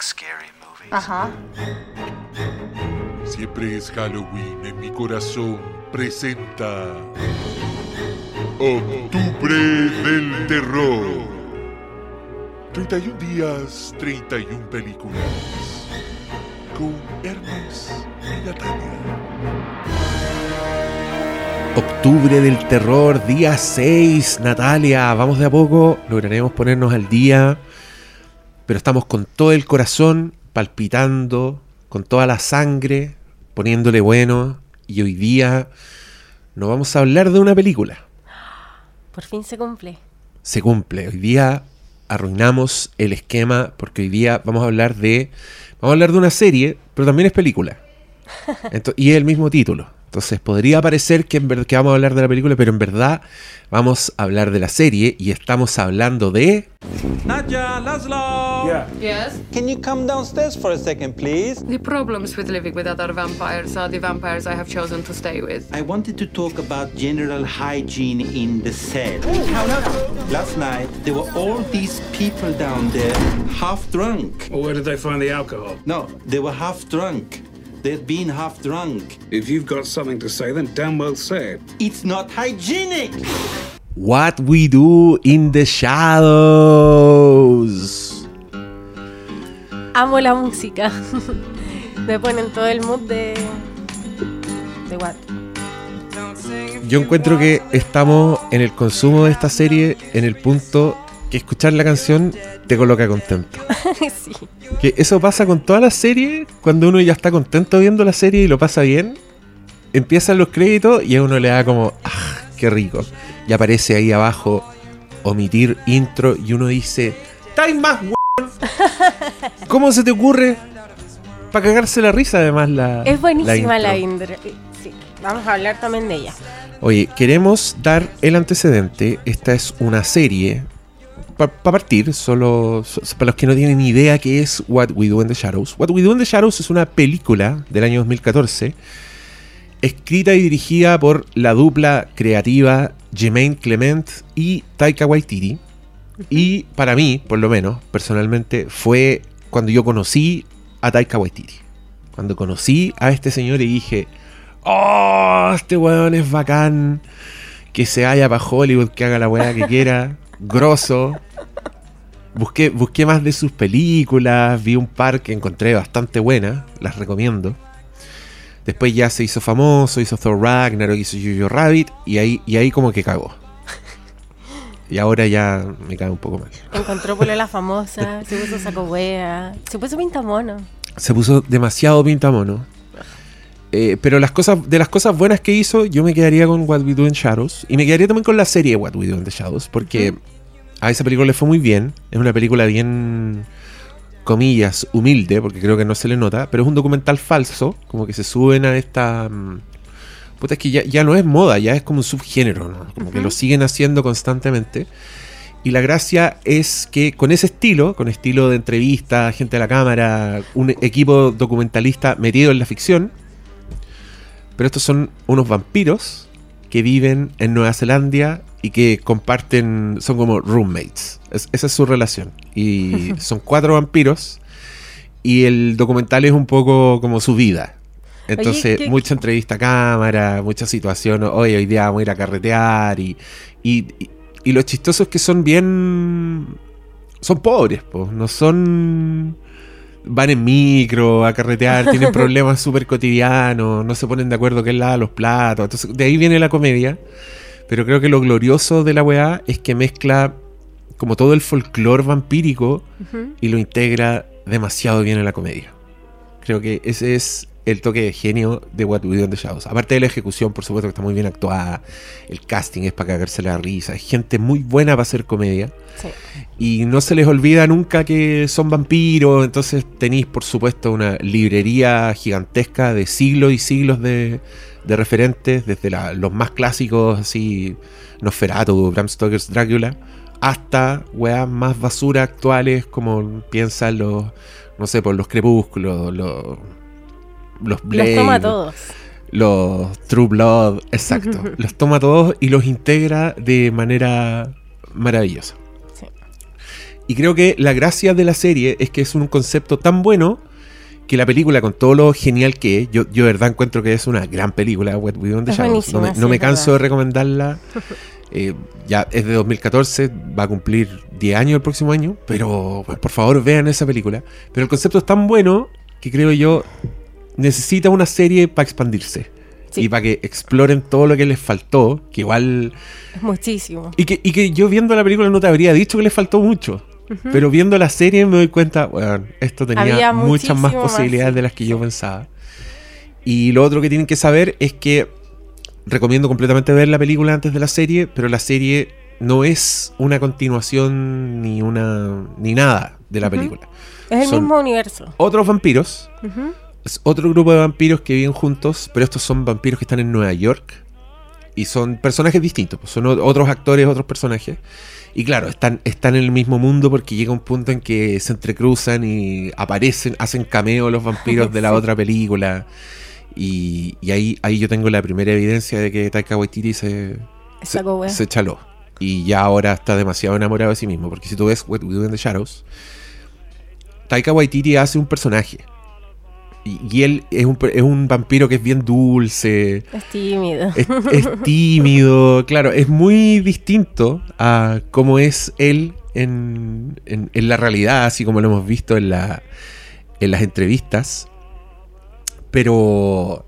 like scary movies. Ajá. Siempre es Halloween en mi corazón. Presenta. Octubre del Terror. 31 días, 31 películas. Con Hermes y Natalia. Octubre del terror, día 6, Natalia. Vamos de a poco, lograremos ponernos al día. Pero estamos con todo el corazón palpitando, con toda la sangre, poniéndole bueno. Y hoy día nos vamos a hablar de una película. Por fin se cumple. Se cumple. Hoy día arruinamos el esquema porque hoy día vamos a hablar de. Vamos a hablar de una serie, pero también es película. Y es el mismo título. Entonces podría parecer que, en ver- que vamos a hablar de la película, pero en verdad vamos a hablar de la serie y estamos hablando de... Nadja, Laszlo! Yes. Can you come downstairs for a second, please? The problems with living with other vampires are the vampires I have chosen to stay with. I wanted to talk about general hygiene in the cell. Last night, there were all these people down there, half drunk. Well, where did they find the alcohol? No, they were half drunk. They'd been half drunk. If you've got something to say, then damn well say it. It's not hygienic! What We Do in the Shadows. Amo la música. Me ponen todo el mood de. de what? Yo encuentro que estamos en el consumo de esta serie en el punto que escuchar la canción te coloca contento. sí. Que eso pasa con toda la serie, cuando uno ya está contento viendo la serie y lo pasa bien, empiezan los créditos y a uno le da como, ¡ah, qué rico! Y aparece ahí abajo, omitir intro y uno dice, ¡Time más! ¿Cómo se te ocurre? Para cagarse la risa además la Es buenísima la, intro. intro. Sí. Vamos a hablar también de ella. Oye, queremos dar el antecedente. Esta es una serie. Para partir, solo so- para los que no tienen idea qué es What We Do in the Shadows. What We Do in the Shadows es una película del año 2014, escrita y dirigida por la dupla creativa Jermaine Clement y Taika Waititi. Y para mí, por lo menos, personalmente, fue cuando yo conocí a Taika Waititi. Cuando conocí a este señor y dije, oh, este weón es bacán, que se vaya para Hollywood, que haga la weá que quiera, grosso. Busqué, busqué más de sus películas, vi un par que encontré bastante buenas, las recomiendo. Después ya se hizo famoso, hizo Thor Ragnarok, hizo Jojo Rabbit, y ahí, y ahí como que cagó. Y ahora ya me cae un poco mal. Encontró la famosa, se puso saco wea, se puso pintamono. se puso demasiado pintamono. Eh, pero las cosas, de las cosas buenas que hizo, yo me quedaría con What We Do in Shadows. Y me quedaría también con la serie What We Do in the Shadows. Porque a esa película le fue muy bien. Es una película bien, comillas, humilde, porque creo que no se le nota. Pero es un documental falso. Como que se suben a esta. mm, Puta, es que ya, ya no es moda, ya es como un subgénero, ¿no? Como que lo siguen haciendo constantemente. Y la gracia es que con ese estilo, con estilo de entrevista, gente a la cámara, un equipo documentalista metido en la ficción, pero estos son unos vampiros que viven en Nueva Zelanda y que comparten, son como roommates. Es- esa es su relación. Y son cuatro vampiros y el documental es un poco como su vida. Entonces, ¿qué- mucha entrevista a cámara, mucha situación. Oye, hoy día vamos a ir a carretear. Y, y, y- y lo chistoso es que son bien. Son pobres, pues. No son. Van en micro a carretear, tienen problemas súper cotidianos, no se ponen de acuerdo quién lava los platos. Entonces, de ahí viene la comedia. Pero creo que lo glorioso de la weá es que mezcla como todo el folclore vampírico y lo integra demasiado bien en la comedia. Creo que ese es el toque de genio de What We Do in the Shadows. Aparte de la ejecución, por supuesto que está muy bien actuada. El casting es para cagarse la risa. Es gente muy buena para hacer comedia. Sí. Y no se les olvida nunca que son vampiros. Entonces tenéis, por supuesto, una librería gigantesca de siglos y siglos de, de referentes. Desde la- los más clásicos, así, Nosferatu, Bram Stoker's Drácula. Hasta weas más basura actuales, como piensan los, no sé, por los crepúsculos, los, los Blade, Los toma todos. los True Blood, exacto. los toma todos y los integra de manera maravillosa. Sí. Y creo que la gracia de la serie es que es un concepto tan bueno que la película, con todo lo genial que es, yo, yo de verdad encuentro que es una gran película, What We Do in the Shadows. No me, no canso de recomendarla. Eh, ya es de 2014, va a cumplir 10 años el próximo año, pero pues, por favor vean esa película. Pero el concepto es tan bueno que creo yo necesita una serie para expandirse. Sí. Y para que exploren todo lo que les faltó, que igual... Es muchísimo. Y que, y que yo viendo la película no te habría dicho que les faltó mucho. Pero viendo la serie me doy cuenta, bueno, esto tenía Había muchas más más, posibilidades sí. de las que yo pensaba. Y lo otro que tienen que saber es que recomiendo completamente ver la película antes de la serie, pero la serie no es una continuación ni una ni nada de la película. Es el Son mismo universo. Otros vampiros, Ujú. Es otro grupo de vampiros que viven juntos, pero estos son vampiros que están en Nueva York y son personajes distintos, pues, son otros actores, otros personajes. Y claro, están, están en el mismo mundo porque llega un punto en que se entrecruzan y aparecen, hacen cameo los vampiros de la otra película. Y, y ahí, ahí yo tengo la primera evidencia de que Taika Waititi se, se, se chaló. Y ya ahora está demasiado enamorado de sí mismo. Porque si tú ves What We Do in the Shadows, Taika Waititi hace un personaje. Y, y él es un, es un vampiro que es bien dulce, Es tímido. es, es tímido, claro, es muy distinto a cómo es él en, en- en la realidad, así como lo hemos visto en, la, en las entrevistas. Pero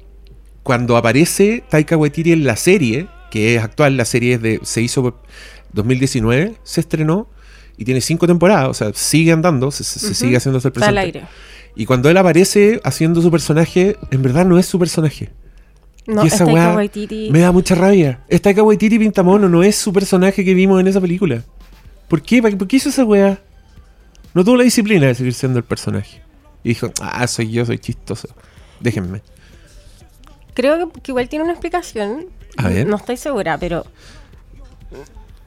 cuando aparece Taika Waititi en la serie, que es actual, la serie es de, se hizo por 2019, se estrenó y tiene cinco temporadas, o sea, sigue andando, se, sigue haciendo hasta el Está al aire. Y cuando él aparece haciendo su personaje, en verdad no es su personaje. No, y es esa weá Waititi. me da mucha rabia. Taika Waititi Pintamono, no es su personaje que vimos en esa película. ¿Por qué? ¿Por qué hizo esa weá? No tuvo la disciplina de seguir siendo el personaje. Y dijo, ah, soy yo, soy chistoso. Déjenme. Creo que igual tiene una explicación. A ver. No estoy segura, pero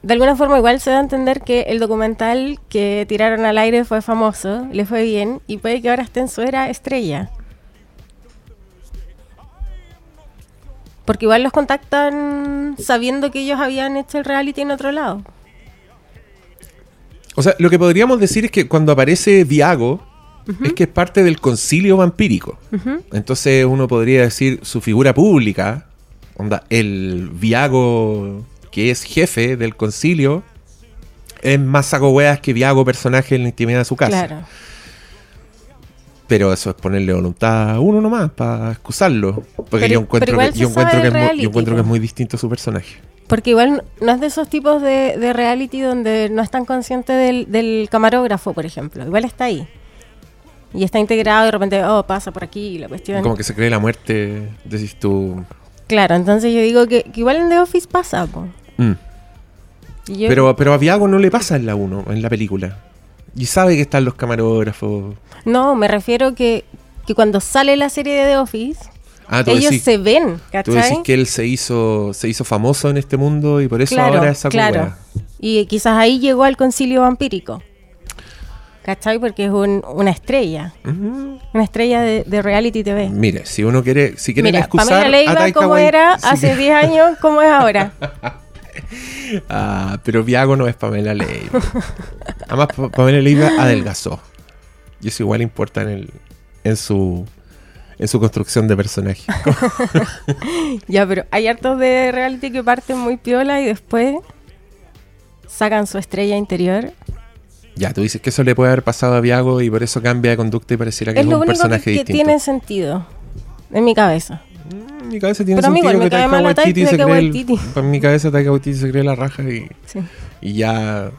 de alguna forma igual se da a entender que el documental que tiraron al aire fue famoso, le fue bien y puede que ahora esté en su era estrella. Porque igual los contactan sabiendo que ellos habían hecho el reality en otro lado. O sea, lo que podríamos decir es que cuando aparece Viago, es que es parte del concilio vampírico. Entonces uno podría decir su figura pública, onda, el Viago que es jefe del concilio, es más saco weas que Viago personaje en la intimidad de su casa. Claro. Pero eso es ponerle voluntad a uno nomás para excusarlo. Porque Pero- yo encuentro, que, yo encuentro, que es muy, yo encuentro que es po. muy distinto su personaje. Porque igual no es de esos tipos de, de reality donde no están conscientes del, del camarógrafo, por ejemplo. Igual está ahí. Y está integrado y de repente, oh, pasa por aquí la cuestión. Como que se cree la muerte, decís tú. Claro, entonces yo digo que, que igual en The Office pasa. po. Mm. Yo- Pero, pero a Viago no le pasa en la 1, en la película. Y sabe que están los camarógrafos. No, me refiero que, que cuando sale la serie de The Office, Ah, ellos decís, se ven, tú decís ¿cachai? que él se hizo, se hizo famoso en este mundo y por eso claro, ahora esa claro. Y quizás ahí llegó al concilio vampírico. ¿Cachai? Porque es un- una estrella. Una estrella de, de reality TV. Mire, si uno quiere, si quieren Mira, excusar Pamela a Leiva Wait- era si hace que- 10 años, como es ahora. Ah, pero Viago no es Pamela Leiva. Además, Pa- Pamela Leiva adelgazó. Y eso igual importa en, el, en su en su construcción de personaje. Ya, pero hay hartos de reality que parten muy piola y después sacan su estrella interior. ya, tú dices que eso le puede haber pasado a Viago y por eso cambia de conducta y pareciera que Es es, lo un único que, personaje que distinto. tiene sentido en mi cabeza. En mi cabeza tiene Pero sentido me que Taika Waititi se cree el- Waititi. En mi cabeza Taika Waititi se cree la raja y, Sí. y ya,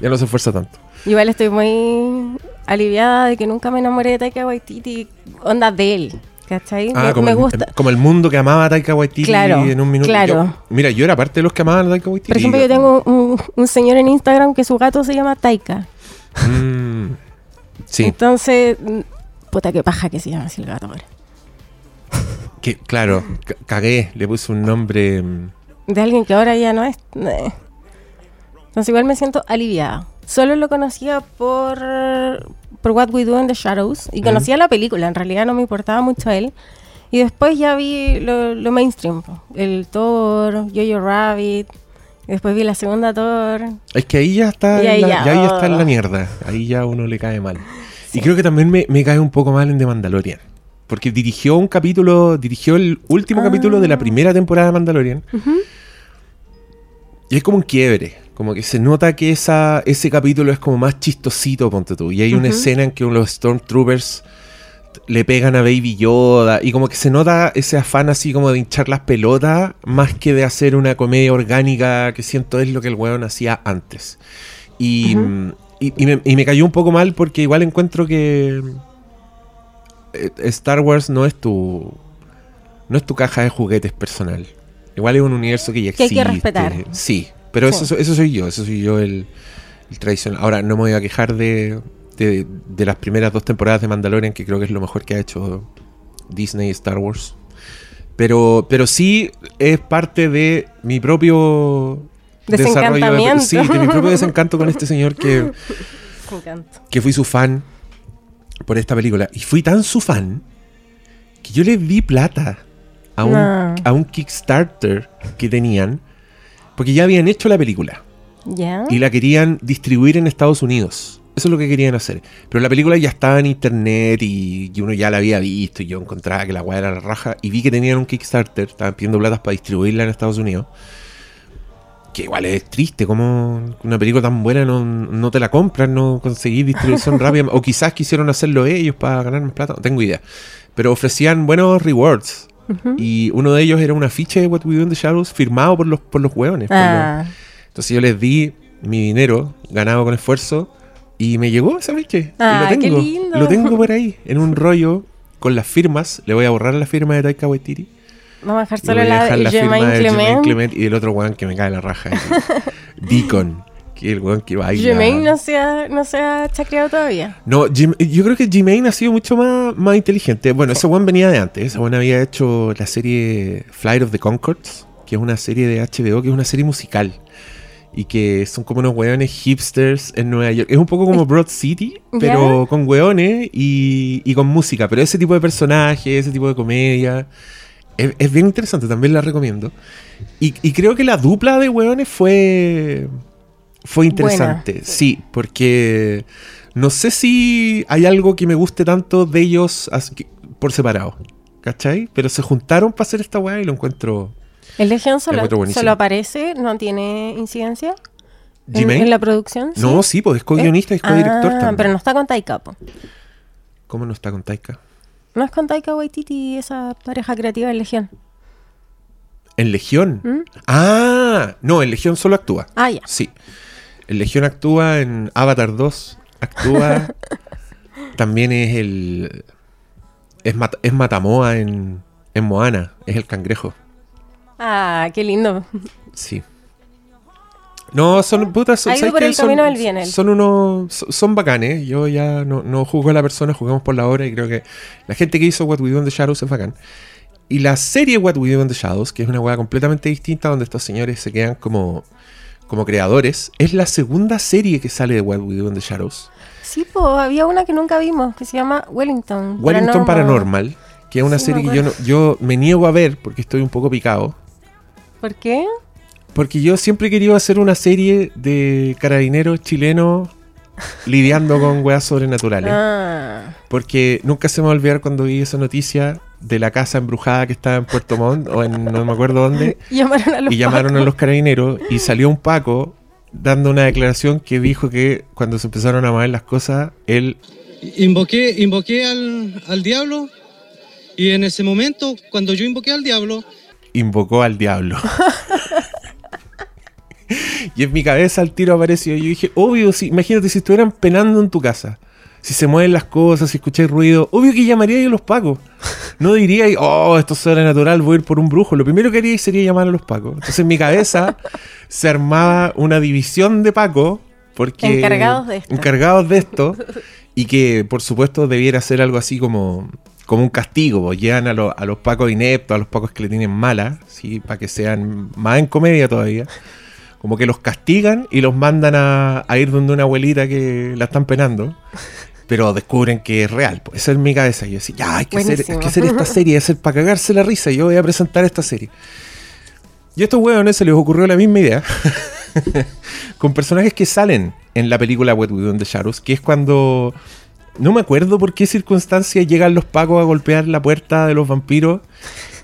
ya no se esfuerza tanto. Igual estoy muy aliviada de que nunca me enamoré de Taika Waititi, onda de él, ¿cachai? Ah, me, como, me el, gusta. como el mundo que amaba a Taika Waititi Claro, en un minuto. claro. Yo- mira, yo era parte de los que amaban a Taika Waititi. Por ejemplo, yo tengo un, un señor en Instagram que su gato se llama Taika. Mm, sí, Entonces, mm, puta que paja que se llama así el gato ahora. Que, claro, ca- cagué, le puse un nombre... mm, De alguien que ahora ya no es. Entonces igual me siento aliviada. Solo lo conocía por, por What We Do in the Shadows. Y conocía la película, en realidad no me importaba mucho él. Y después ya vi lo, lo mainstream. El Thor, Jojo Rabbit. Después vi la segunda Thor. Es que ahí ya está, Y ahí en la, ya, ya ahí está en la oh. mierda. Ahí ya uno le cae mal. Y creo que también me, me cae un poco mal en The Mandalorian. Porque dirigió un capítulo, dirigió el último Ah. capítulo de la primera temporada de Mandalorian. Y es como un quiebre. Como que se nota que esa, ese capítulo es como más chistosito, ponte tú. Y hay una escena en que los Stormtroopers le pegan a Baby Yoda. Y como que se nota ese afán así como de hinchar las pelotas. Más que de hacer una comedia orgánica que siento es lo que el weón hacía antes. Y, y, y me, y me cayó un poco mal porque igual encuentro que Star Wars no es tu no es tu caja de juguetes personal. Igual es un universo que ya Que hay existe. que respetar. Sí, pero. Eso, eso soy yo, eso soy yo el, el tradicional. Ahora no me voy a quejar de, de, de las primeras dos temporadas de Mandalorian, que creo que es lo mejor que ha hecho Disney y Star Wars. Pero, pero sí es parte de mi propio desarrollo. De, sí, de mi propio desencanto con este señor que, que fui su fan por esta película. Y fui tan su fan que yo le di plata a un, No. a un Kickstarter que tenían. Porque ya habían hecho la película y la querían distribuir en Estados Unidos. Eso es lo que querían hacer. Pero la película ya estaba en internet y, y uno ya la había visto y yo encontraba que la weá era la raja. Y vi que tenían un Kickstarter, estaban pidiendo platas para distribuirla en Estados Unidos. Que igual es triste, como una película tan buena no, no te la compran, no conseguís distribución rápida. O quizás quisieron hacerlo ellos para ganar más plata, no tengo idea. Pero ofrecían buenos rewards. Y uno de ellos era un afiche de What We Do in the Shadows firmado por los, por los hueones. por los- Ah, entonces yo les di mi dinero, ganado con esfuerzo, y me llegó ese afiche. Ah, y lo qué tengo. lindo. Lo tengo por ahí, en un rollo con las firmas. Le voy a borrar la firma de Taika Waititi. Vamos a dejar solo la de Jermaine Clement. Clement y del otro weón que me cae la raja. el Deacon, que el weón que baila. Jermaine no se ha, no se ha chacreado todavía. No, Jim- yo creo que Jermaine ha sido mucho más, más inteligente. Bueno, ese weón venía de antes. Ese weón había hecho la serie Flight of the Concords, que es una serie de HBO, que es una serie musical. Y que son como unos weones hipsters en Nueva York. Es un poco como Broad City, pero con weones y, y con música. Pero ese tipo de personaje, ese tipo de comedia. Es, es bien interesante, también la recomiendo. Y, y creo que la dupla de weones fue. Fue interesante. Sí, porque no sé si hay algo que me guste tanto de ellos por separado. ¿Cachai? Pero se juntaron para hacer esta weá y lo encuentro. El Legion solo, solo aparece, no tiene incidencia en, en la producción. ¿sí? No, sí, pues es co-guionista es co-director Ah, también. pero no está con Taika. po. ¿Cómo no está con Taika? No es con Taika Waititi esa pareja creativa de Legión. ¿En Legión? ¿Mm? Ah, no, en Legión solo actúa. Ah, ya. Sí. En Legión actúa en Avatar 2. Actúa. también es el. Es, Mat- es Matamoa en, en Moana. Es el cangrejo. Ah, qué lindo. Sí. No, son putas. Son, Ha ido ¿sabes por el son, camino del bien, son unos. Son, son bacanes. Yo ya no, no juzgo a la persona, jugamos por la obra y creo que la gente que hizo What We Do in the Shadows es bacán. Y la serie What We Do in the Shadows, que es una hueá completamente distinta, donde estos señores se quedan como, como creadores, es la segunda serie que sale de What We Do in the Shadows. Sí, pues había una que nunca vimos que se llama Wellington. Wellington Paranormal, que es una Sí, serie que yo, no- yo me niego a ver porque estoy un poco picado. ¿Por qué? Porque yo siempre he querido hacer una serie de carabineros chilenos lidiando con weas sobrenaturales. Ah, Porque nunca se me va a olvidar cuando vi esa noticia de la casa embrujada que estaba en Puerto Montt o en no me acuerdo dónde. llamaron a los y llamaron a pacos. los carabineros y salió un Paco dando una declaración que dijo que cuando se empezaron a mover las cosas, él Invoqué, invoqué al, al diablo y en ese momento, cuando yo invoqué al diablo, invocó al diablo. y en mi cabeza el tiro apareció. Y yo dije, obvio, si, imagínate si estuvieran penando en tu casa. Si se mueven las cosas, si escucháis ruido, obvio que llamaría a los pacos. No diría, oh, esto es sobrenatural, voy a ir por un brujo. Lo primero que haría sería llamar a los pacos. Entonces en mi cabeza se armaba una división de pacos. Porque, Encargados de esto. Encargados de esto. Y que, por supuesto, debiera ser algo así como, como un castigo. pues, Llevan a, los- a los pacos ineptos, a los pacos que le tienen mala, ¿sí? para que sean más en comedia todavía. Como que los castigan y los mandan a, a ir donde una abuelita que la están penando. Pero descubren que es real. Pues esa es mi cabeza. Y yo decía, ya, hay que, hacer, hay que hacer esta serie, hacer para cagarse la risa. Yo voy a presentar esta serie. Y a estos hueones se les ocurrió la misma idea. con personajes que salen en la película What We Do in the Shadows, que es cuando. No me acuerdo por qué circunstancia llegan los pacos a golpear la puerta de los vampiros.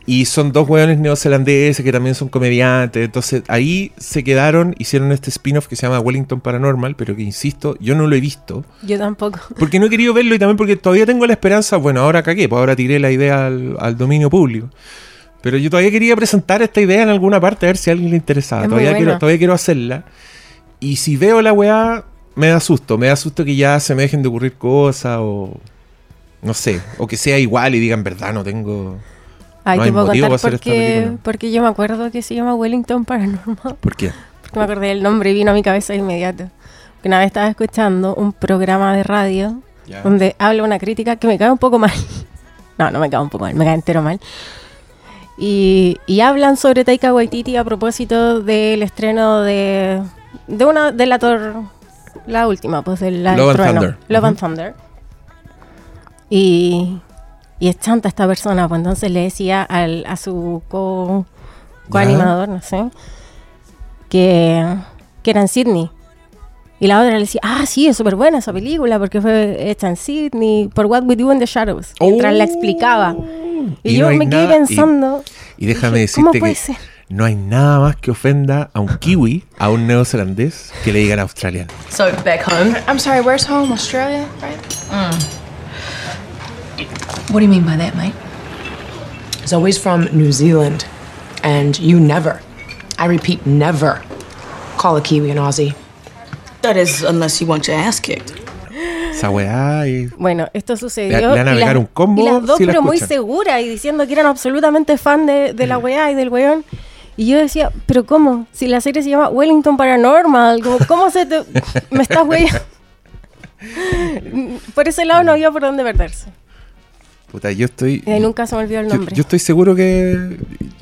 Y son dos hueones neozelandeses que también son comediantes. Entonces ahí se quedaron, hicieron este spin-off que se llama Wellington Paranormal, pero que insisto, yo no lo he visto. Yo tampoco. Porque no he querido verlo y también porque todavía tengo la esperanza. Bueno, ahora cagué, pues ahora tiré la idea al, al dominio público. Pero yo todavía quería presentar esta idea en alguna parte a ver si a alguien le interesaba. Es Todavía, quiero, todavía quiero hacerla. Y si veo la weá, me da susto. Me da susto que ya se me dejen de ocurrir cosas o. No sé. O que sea igual y digan, verdad, no tengo. Ay, No te hay puedo contar para hacer por esta qué, película. porque yo me acuerdo que se llama Wellington Paranormal. ¿Por qué? Porque me acordé del nombre y vino a mi cabeza de inmediato. Que una vez estaba escuchando un programa de radio Ya. donde habla una crítica que me cae un poco mal. No, no me cae un poco mal, me cae entero mal. Y, y hablan sobre Taika Waititi a propósito del estreno de, de una de la Thor, la última, pues de la Love and Thunder. Love and Ujú. Thunder. Y, y es chanta esta persona, pues entonces le decía al, a su co, coanimador, no sé, que, que era en Sydney. Y la otra le decía, ah, sí, es súper buena esa película porque fue hecha en Sydney por What We Do in the Shadows. Mientras la explicaba. Y, Y yo no hay me quedé nada- y- pensando. Y déjame dije, ¿Cómo decirte puede que ser? no hay nada más que ofenda a un kiwi, a un neozelandés, que le digan australiano. So back home. I'm sorry, where's home? Australia, right? What do you mean by that, mate? Zoe's from New Zealand, and you never, I repeat, never call a Kiwi an Aussie. That is, unless you want your ass kicked. Esa weá y... Bueno, esto sucedió. Le- le van a y pegar las- un combo y las dos, si la pero muy escuchan. seguras y diciendo que eran absolutamente fan de, de la weá y del weón. Y yo decía, ¿pero cómo? Si la serie se llama Wellington Paranormal, como, ¿cómo se te. me estás weyando? por ese lado no había por dónde perderse. Puta, yo estoy... Nunca se me olvidó el nombre. yo estoy seguro que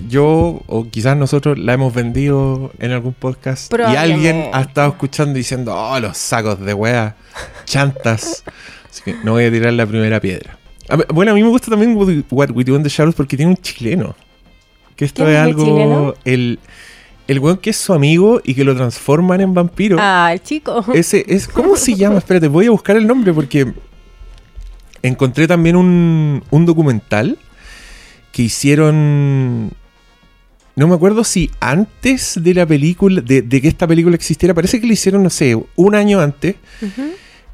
yo o quizás nosotros la hemos vendido en algún podcast y alguien ha estado escuchando diciendo, oh, los sacos de wea, chantas. Así que no voy a tirar la primera piedra. A bueno, a mí me gusta también What We- Do in the Shadows porque tiene un chileno. Que esto ¿Quién es algo... chileno? El, el weón que es su amigo y que lo transforman en vampiro. Ah, el chico. Ese es, ¿Cómo se llama? Espérate, voy a buscar el nombre porque encontré también un, un documental que hicieron. No me acuerdo si antes de la película, de, de que esta película existiera, parece que lo hicieron, no sé, un año antes,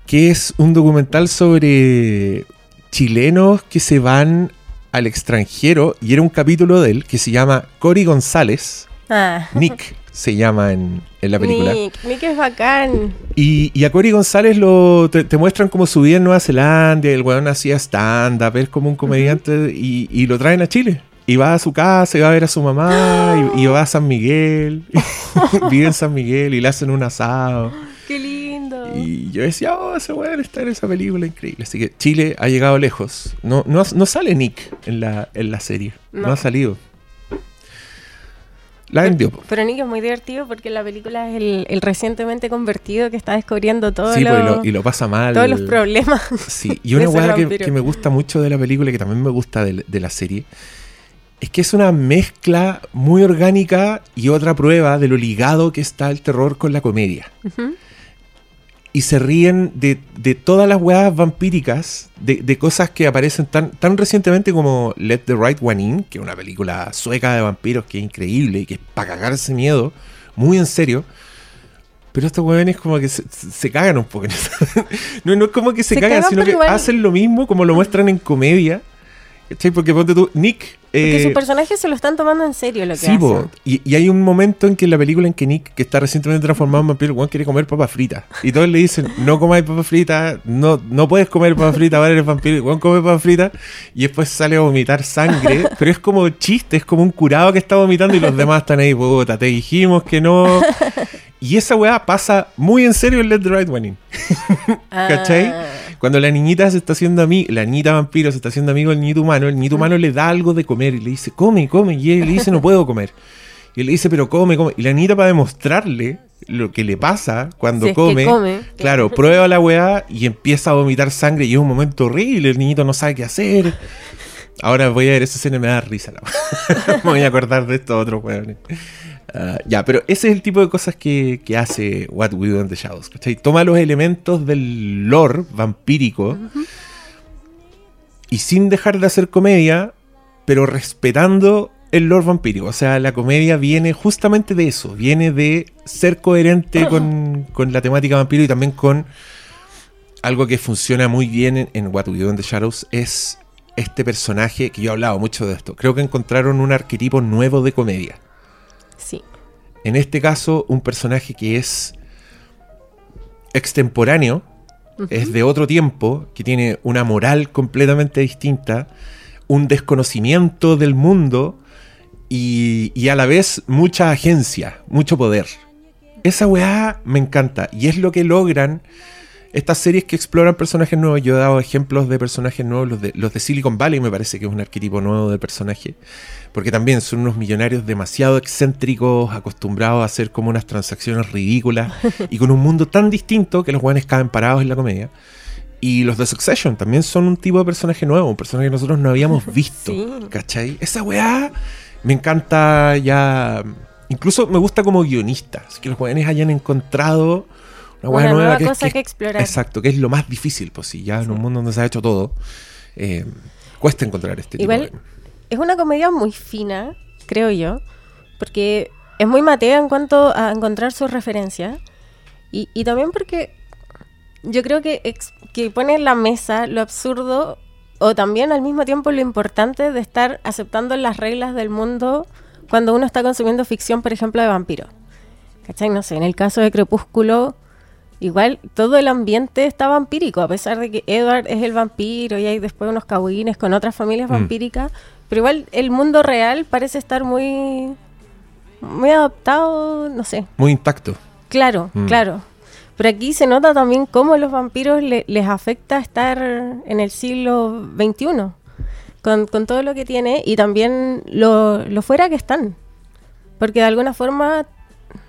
que es un documental sobre chilenos que se van al extranjero y era un capítulo de él que se llama Cory González, Ah. Nick se llama en, en la película. Nick, Nick es bacán. Y, y a Cory González lo, te, te muestran como su vida en Nueva Zelanda, el weón hacía stand-up, es como un comediante y, y lo traen a Chile. Y va a su casa, y va a ver a su mamá, y, y va a San Miguel, vive en San Miguel y le hacen un asado. Qué lindo. Y yo decía, oh, ese weón está en esa película increíble. Así que Chile ha llegado lejos. No, no, no sale Nick en la, en la serie, no. No. ha salido. La vendió. po. Pero Nick es muy divertido porque la película es el, el recientemente convertido que está descubriendo todo Sí, lo- y, lo, y lo pasa mal. todos los problemas. Sí, y una weá que, me gusta mucho de la película, que también me gusta de, de la serie, es que es una mezcla muy orgánica y otra prueba de lo ligado que está el terror con la comedia. Y se ríen de, de todas las weas vampíricas, de, de cosas que aparecen tan, tan recientemente como Let the Right One In, que es una película sueca de vampiros que es increíble y que es para cagarse miedo, muy en serio. Pero estos weones como que se, se cagan un poco. no, no es como que se, Se cagan, cagan, sino que igual- hacen lo mismo como lo muestran en comedia. ¿Cachai? Porque ponte tú, Nick... Porque eh, sus personajes se lo están tomando en serio lo que Sí, hacen. Y, y hay un momento en que en la película en que Nick, que está recientemente transformado en vampiro, weón quiere comer papas fritas. Y todos le dicen, no comáis papas fritas, no, no puedes comer papas fritas, ahora eres vampiro. Weón come papas fritas y después sale a vomitar sangre. pero es como chiste, es como un curado que está vomitando y los demás están ahí, puta, te dijimos que no. Y esa weá pasa muy en serio en Let the Right One In. ¿Cachai? Ah. Cuando la niñita se está haciendo amiga, la niñita vampiro se está haciendo amigo del niñito humano, el niñito humano le da algo de comer y le dice, come, come. Y él le dice, no puedo comer. Y él le dice, pero come, come. Y la niñita para demostrarle lo que le pasa cuando Si es que come, claro, prueba la weá y empieza a vomitar sangre y es un momento horrible, el niñito no sabe qué hacer. Ahora voy a ver esa escena y me da risa. la me voy a acordar de estos otros weones. Ah, ya, pero ese es el tipo de cosas que, que hace What We Do in the Shadows. ¿cachai? Toma los elementos del lore vampírico y sin dejar de hacer comedia, pero respetando el lore vampírico. O sea, la comedia viene justamente de eso. Viene de ser coherente con, con la temática vampiro y también con algo que funciona muy bien en, en What We Do in the Shadows. Es este personaje que yo he hablado mucho de esto. Creo que encontraron un arquetipo nuevo de comedia. Sí. En este caso, un personaje que es extemporáneo, es de otro tiempo, que tiene una moral completamente distinta, un desconocimiento del mundo y, y a la vez mucha agencia, mucho poder. Esa weá me encanta y es lo que logran estas series que exploran personajes nuevos. Yo he dado ejemplos de personajes nuevos, los de, los de Silicon Valley me parece que es un arquetipo nuevo de personaje. Porque también son unos millonarios demasiado excéntricos, acostumbrados a hacer como unas transacciones ridículas y con un mundo tan distinto que los guanes caen parados en la comedia. Y los de Succession también son un tipo de personaje nuevo, un personaje que nosotros no habíamos visto. Sí. ¿Cachai? Esa weá me encanta ya. Incluso me gusta como guionista. Así que los weones hayan encontrado una Una nueva nueva que, es- cosa que- que explorar. Exacto, que es lo más difícil, pues sí, ya en un mundo donde se ha hecho todo, eh, cuesta encontrar este Igual tipo de. es una comedia muy fina, creo yo, porque es muy matea en cuanto a encontrar sus referencias y, y también porque yo creo que, ex- que pone en la mesa lo absurdo o también al mismo tiempo lo importante de estar aceptando las reglas del mundo cuando uno está consumiendo ficción, por ejemplo, de vampiros. ¿Cachai? No sé, en el caso de Crepúsculo, igual todo el ambiente está vampírico, a pesar de que Edward es el vampiro y hay después unos cabuines con otras familias Mm. vampíricas, pero igual el mundo real parece estar muy, muy adaptado, no sé, Muy intacto. claro, Mm. claro. Pero aquí se nota también cómo los vampiros le- les afecta estar en el siglo XXI, con, con todo lo que tiene y también lo, lo fuera que están, porque de alguna forma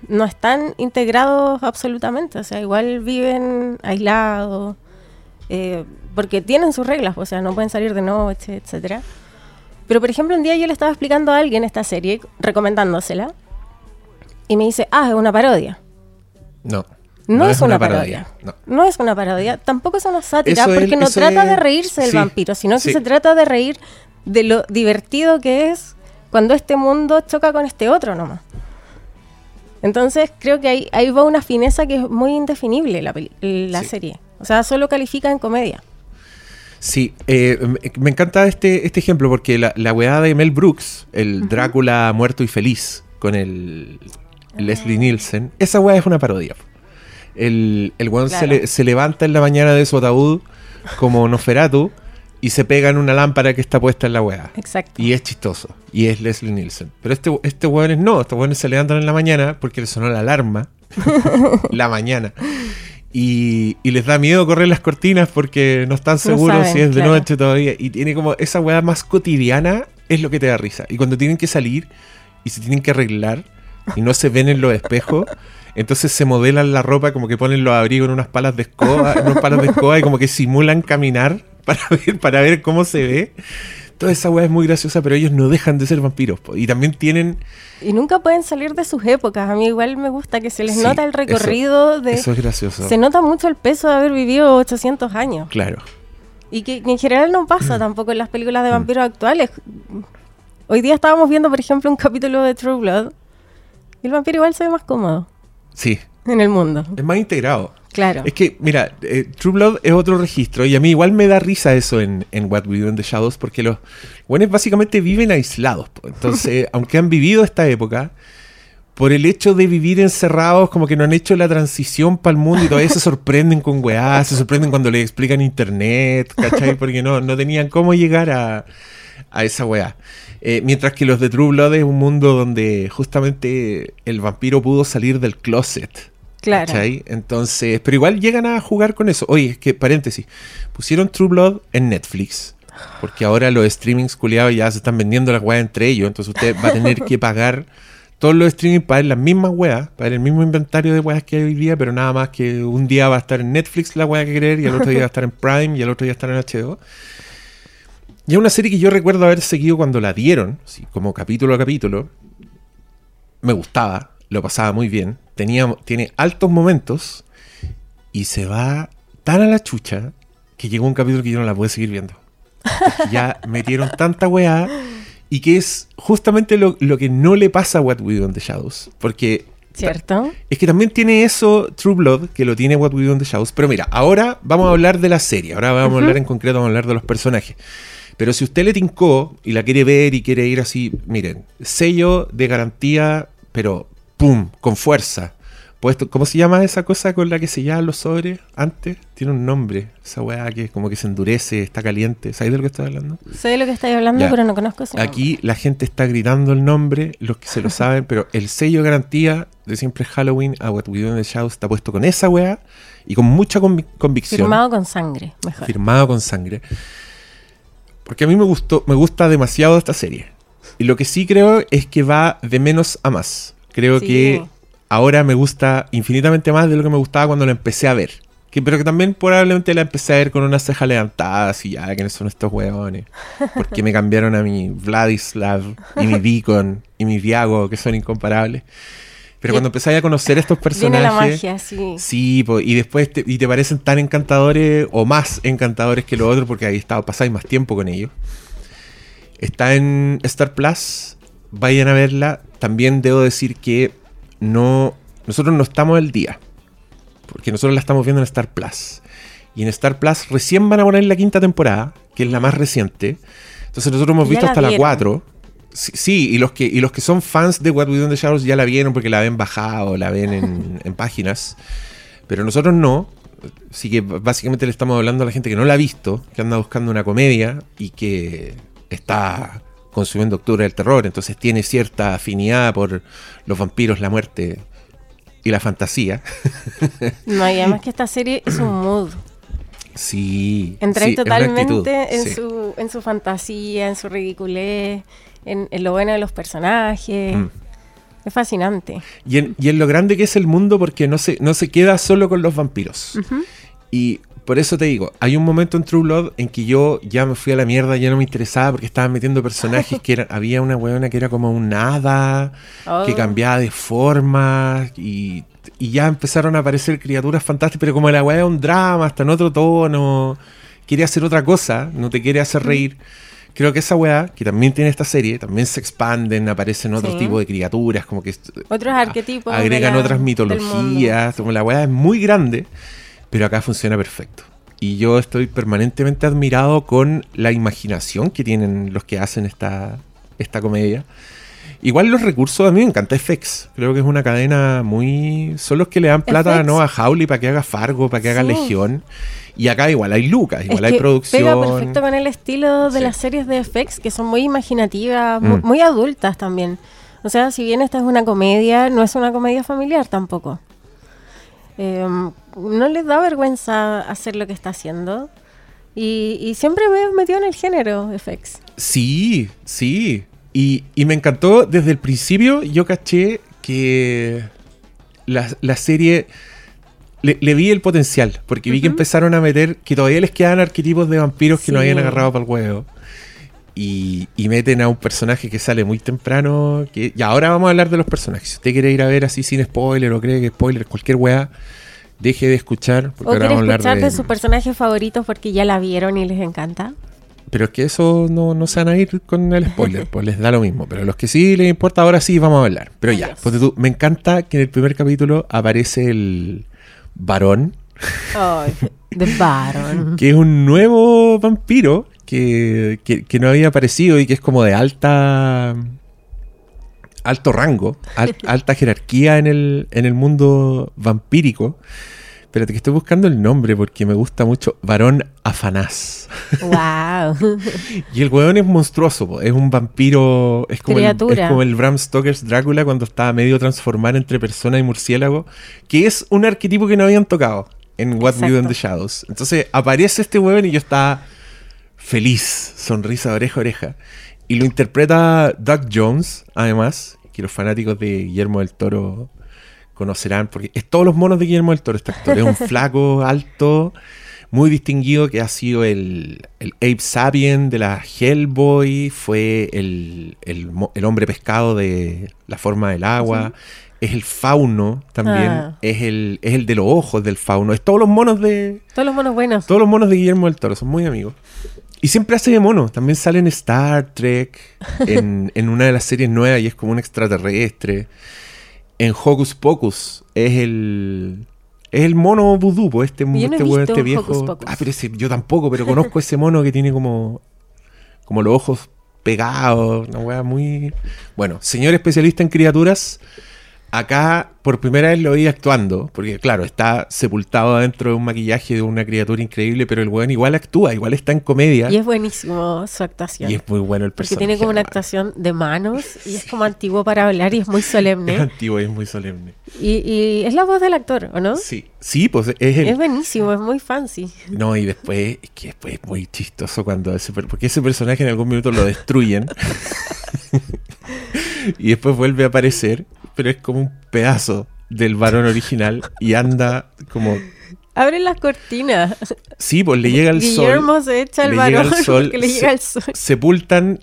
no están integrados absolutamente, o sea, igual viven aislados, eh, porque tienen sus reglas, o sea, no pueden salir de noche, etcétera. Pero por ejemplo, un día yo le estaba explicando a alguien esta serie, recomendándosela, y me dice, ah, es una parodia. No. No, es, una, parodia. No. No. es una parodia. Tampoco es una sátira, Eso porque no trata de reírse del sí, vampiro, sino que sí. se trata de reír de lo divertido que es cuando este mundo choca con este otro nomás. Entonces creo que ahí, ahí va una fineza que es muy indefinible la, la Sí. serie. O sea, solo califica en comedia. Sí, eh, me- encanta este, este ejemplo porque la, la weá de Mel Brooks, el Drácula muerto y feliz, con el Leslie Nielsen, esa weá es una parodia. El, el weón se, le- se levanta en la mañana de su ataúd como Noferatu y se pega en una lámpara que está puesta en la weá. Exacto. Y es chistoso. Y es Leslie Nielsen. Pero este, este weón es no. Estos weones se levantan en la mañana porque le sonó la alarma. la mañana. Y, y les da miedo correr las cortinas porque no están seguros saben, si es de claro. noche todavía. Y tiene como esa weá más cotidiana es lo que te da risa. Y cuando tienen que salir y se tienen que arreglar y no se ven en los espejos, entonces se modelan la ropa como que ponen los abrigos en unas palas de escoba, en unas palas de escoba y como que simulan caminar para ver, para ver cómo se ve. Toda esa weá es muy graciosa, pero ellos no dejan de ser vampiros. po. Y también tienen. Y nunca pueden salir de sus épocas. A mí igual me gusta que se les Sí, nota el eso- recorrido de... Eso es gracioso. Se nota mucho el peso de haber vivido 800 años. Claro. Y que, que en general no pasa tampoco en las películas de Mm. vampiros actuales. Hoy día estábamos viendo, por ejemplo, un capítulo de True Blood. Y el vampiro igual se ve más cómodo Sí. en el mundo. Es más integrado. Claro. Es que, mira, eh, True Blood es otro registro y a mí igual me da risa eso en, en What We Do in the Shadows porque los buenos básicamente viven aislados. Entonces, aunque han vivido esta época, por el hecho de vivir encerrados, como que no han hecho la transición para el mundo y todavía se sorprenden con weá, se sorprenden cuando les explican internet, ¿cachai? Porque no, no tenían cómo llegar a, a esa weá. Eh, mientras que los de True Blood es un mundo donde justamente el vampiro pudo salir del closet. Claro. Entonces, pero igual llegan a jugar con eso. Oye, es que, paréntesis, pusieron True Blood en Netflix. Porque ahora los streamings culiados ya se están vendiendo las weas entre ellos. Entonces usted va a tener que pagar todos los streamings para ver las mismas weas, para ver el mismo inventario de weas que hay hoy día, pero nada más que un día va a estar en Netflix la wea que querer, y el otro día va a estar en Prime, y el otro día va a estar en HBO. Y es una serie que yo recuerdo haber seguido cuando la dieron, así como capítulo a capítulo. Me gustaba, lo pasaba muy bien. Tenía, tiene altos momentos y se va tan a la chucha que llegó un capítulo que yo no la pude seguir viendo. Ya metieron tanta weá y que es justamente lo, lo que no le pasa a What We Do in the Shadows. Porque ¿Cierto? es que también tiene eso True Blood, que lo tiene What We Do in the Shadows. Pero mira, ahora vamos a hablar de la serie. Ahora vamos a hablar en concreto, vamos a hablar de los personajes. Pero si usted le tincó y la quiere ver y quiere ir así, miren, sello de garantía, pero ¡pum! con fuerza. Puesto, ¿Cómo se llama esa cosa con la que se llaman los sobres antes? Tiene un nombre. Esa weá que como que se endurece, está caliente. ¿Sabes de lo que estoy hablando? Sé de lo que estáis hablando, Ya. pero no conozco ese nombre. Aquí la gente está gritando el nombre, los que se lo saben, pero el sello de garantía de siempre Halloween a What We Do in the Shadows está puesto con esa weá y con mucha convi- convicción. Firmado con sangre, mejor. firmado con sangre. Porque a mí me gustó, me gusta demasiado esta serie. Y lo que sí creo es que va de menos a más. Creo Sí. que ahora me gusta infinitamente más de lo que me gustaba cuando la empecé a ver. Que, pero que también probablemente la empecé a ver con unas cejas levantadas y ya, ¿quiénes son estos huevones? Porque me cambiaron a mi Vladislav y mi Deacon y mi Viago, que son incomparables. Pero cuando empecé a conocer estos personajes... Viene la magia, sí. Sí, po, y después te, y te parecen tan encantadores o más encantadores que los otros porque ahí estado pasáis más tiempo con ellos. Está en Star Plus, vayan a verla. También debo decir que no nosotros no estamos al día, porque nosotros la estamos viendo en Star Plus. Y en Star Plus recién van a poner la quinta temporada, que es la más reciente. Entonces nosotros hemos visto la hasta la vieron. 4. Sí, sí, y los que y los que son fans de What We Do in the Shadows ya la vieron porque la ven bajada o la ven en, en páginas. Pero nosotros no. Así que básicamente le estamos hablando a la gente que no la ha visto, que anda buscando una comedia y que está consumiendo Octubre del Terror. Entonces tiene cierta afinidad por los vampiros, la muerte y la fantasía. No, y además que esta serie es un mood. sí. Entráis sí, totalmente en, sí. su, en su fantasía, en su ridiculez, en, en lo bueno de los personajes. Mm. Es fascinante. Y en, y en lo grande que es el mundo porque no se, no se queda solo con los vampiros. Y por eso te digo, hay un momento en True Blood en que yo ya me fui a la mierda, ya no me interesaba porque estaban metiendo personajes que eran, había una weona que era como un hada, que Oh. cambiaba de forma y, y ya empezaron a aparecer criaturas fantásticas, pero como la weá es un drama, hasta en otro tono, quiere hacer otra cosa, no te quiere hacer reír. Creo que esa weá, que también tiene esta serie, también se expanden, aparecen otros Sí. tipos de criaturas, como que Otros arquetipos. agregan la- otras mitologías, como la weá es muy grande, pero acá funciona perfecto. Y yo estoy permanentemente admirado con la imaginación que tienen los que hacen esta, esta comedia. Igual los recursos, a mí me encanta FX. Creo que es una cadena muy... Son los que le dan plata. ¿no? a Howley para que haga Fargo, para que haga Sí. Legión. Y acá igual hay lucas, igual Es hay que producción. Pega perfecto con el estilo de Sí. las series de FX, que son muy imaginativas, Mm. muy, adultas también. O sea, si bien esta es una comedia, no es una comedia familiar tampoco. Eh, no les da vergüenza hacer lo que está haciendo. Y, y siempre me he metido en el género FX. Sí, sí. Y, y me encantó desde el principio. Yo caché que la, la serie le, le vi el potencial. Porque vi que empezaron a meter que todavía les quedan arquetipos de vampiros que no habían agarrado para el huevo. Y, y meten a un personaje que sale muy temprano. Que, y ahora vamos a hablar de los personajes. Si usted quiere ir a ver así sin spoiler o cree que spoiler, cualquier weá, deje de escuchar. Porque O ahora vamos a hablar escuchar de... de, sus personajes favoritos porque ya la vieron y les encanta. pero es que eso no, no se van a ir con el spoiler, pues les da lo mismo. Pero los que sí les importa, ahora sí vamos a hablar. Pero ya, ponte tú, me encanta que en el primer capítulo aparece el varón, Ay, The Baron. que es un nuevo vampiro que, que- que no había aparecido y que es como de alta. alto rango, al- alta jerarquía en el, en el mundo vampírico. Espérate, que estoy buscando el nombre porque me gusta mucho. Varón Afanás. wow. Y el weón es monstruoso, es un vampiro, es como, el, es como el Bram Stoker's Drácula cuando estaba medio transformar entre persona y murciélago, que es un arquetipo que no habían tocado en What We Do in Exacto. the Shadows. Entonces aparece este weón y yo estaba feliz, sonrisa de oreja a oreja. Y lo interpreta Doug Jones, además, que los fanáticos de Guillermo del Toro conocerán, porque es todos los monos de Guillermo del Toro este actor. Es un flaco, alto, muy distinguido que ha sido el, el Abe Sapien de la Hellboy, fue el, el el hombre pescado de La forma del agua, es el fauno también, Ah. es, el, es el de los ojos del fauno, es todos los monos de, Todos los monos buenos. todos los monos de Guillermo del Toro, son muy amigos. Y siempre hace de mono. También sale en Star Trek, en, en una de las series nuevas y es como un extraterrestre. En Hocus Pocus es el. Es el mono vudú, pues, este, Yo no este, visto este viejo. Hocus Pocus. Ah, pero ese- yo tampoco, pero conozco ese mono que tiene como. Como los ojos pegados. Una weá muy. Bueno, señor especialista en criaturas. Acá por primera vez lo vi actuando, porque claro, está sepultado dentro de un maquillaje de una criatura increíble, pero el weón igual actúa, igual está en comedia. Y es buenísimo su actuación. Y es muy bueno el Porque personaje. tiene como una actuación de manos y es como antiguo para hablar y es muy Es solemne. antiguo y es muy solemne. Y, y es la voz del actor, ¿o no? Sí, sí, pues es el. Es buenísimo, es muy fancy. No, y después, es que después es muy chistoso cuando ese, porque ese personaje en algún minuto lo destruyen. y después vuelve a aparecer, pero es como un pedazo del varón original y anda como Abre las cortinas. sí, pues le llega el Guillermo sol. se echa el le llega varón el sol, porque le se- llega el sol. sepultan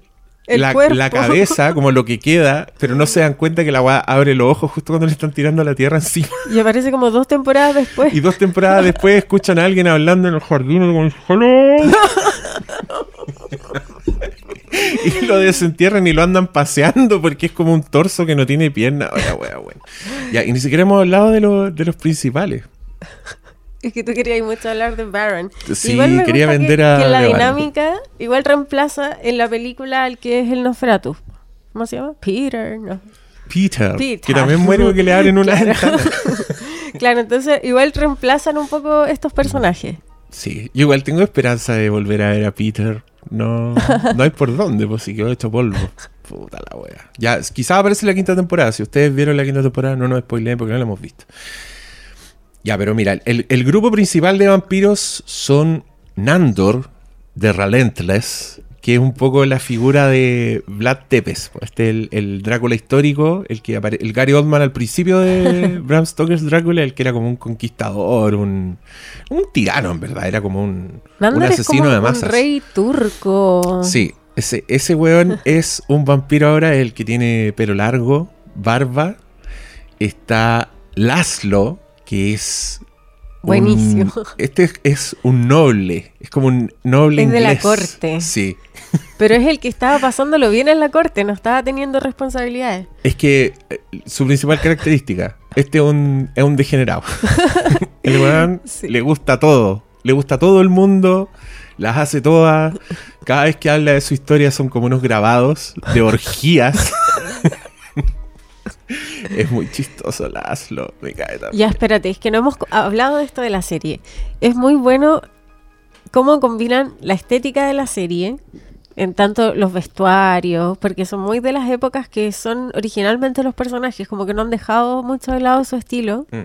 la cabeza, como lo que queda, pero no se dan cuenta que la weá abre los ojos justo cuando le están tirando a la tierra encima. Y aparece como dos temporadas después. Y dos temporadas después escuchan a alguien hablando en el jardín como "Hello". y lo desentierran y lo andan paseando porque es como un torso que no tiene pierna. Oye, wea, bueno. Ya, y ni siquiera hemos hablado de, los- de los principales. Es que tú querías mucho hablar de Baron. Sí, Igual me quería gusta que- vender a Que la dinámica igual reemplaza en la película al que es el Nosferatu. ¿Cómo se llama? Peter, no. Peter, Peter. que también muere porque le abren una Claro. ventana. Claro, entonces igual reemplazan un poco estos personajes. Sí, yo igual tengo esperanza de volver a ver a Peter. No, no hay por dónde, pues si quedó hecho polvo. Puta la wea. Ya, quizás aparece la quinta temporada. Si ustedes vieron la quinta temporada, no nos spoileen porque no la hemos visto. Ya, pero mira, el, el grupo principal de vampiros son Nandor, de Relentless, que es un poco la figura de Vlad Tepes. Este es el, el Drácula histórico, el que apare- el Gary Oldman al principio de Bram Stoker's Drácula, el que era como un conquistador, un, un tirano en verdad, era como un, un asesino como de un masas. rey turco. Sí, ese, ese weón es un vampiro ahora, el que tiene pelo largo, barba. Está Laszlo, que es. un- Buenísimo. este es, es un noble, es como un noble Es de la inglés. corte. Sí. Pero es el que estaba pasándolo bien en la corte, no estaba teniendo responsabilidades. Es que eh, su principal característica, este es un, es un degenerado. El weón Sí. le gusta todo, le gusta todo el mundo, las hace todas. Cada vez que habla de su historia son como unos grabados de orgías. es muy chistoso Laszlo, me cae tan Ya, espérate, es que no hemos hablado de esto de la serie. Es muy bueno cómo combinan la estética de la serie, en tanto los vestuarios, porque son muy de las épocas que son originalmente los personajes, como que no han dejado mucho de lado su estilo. Mm.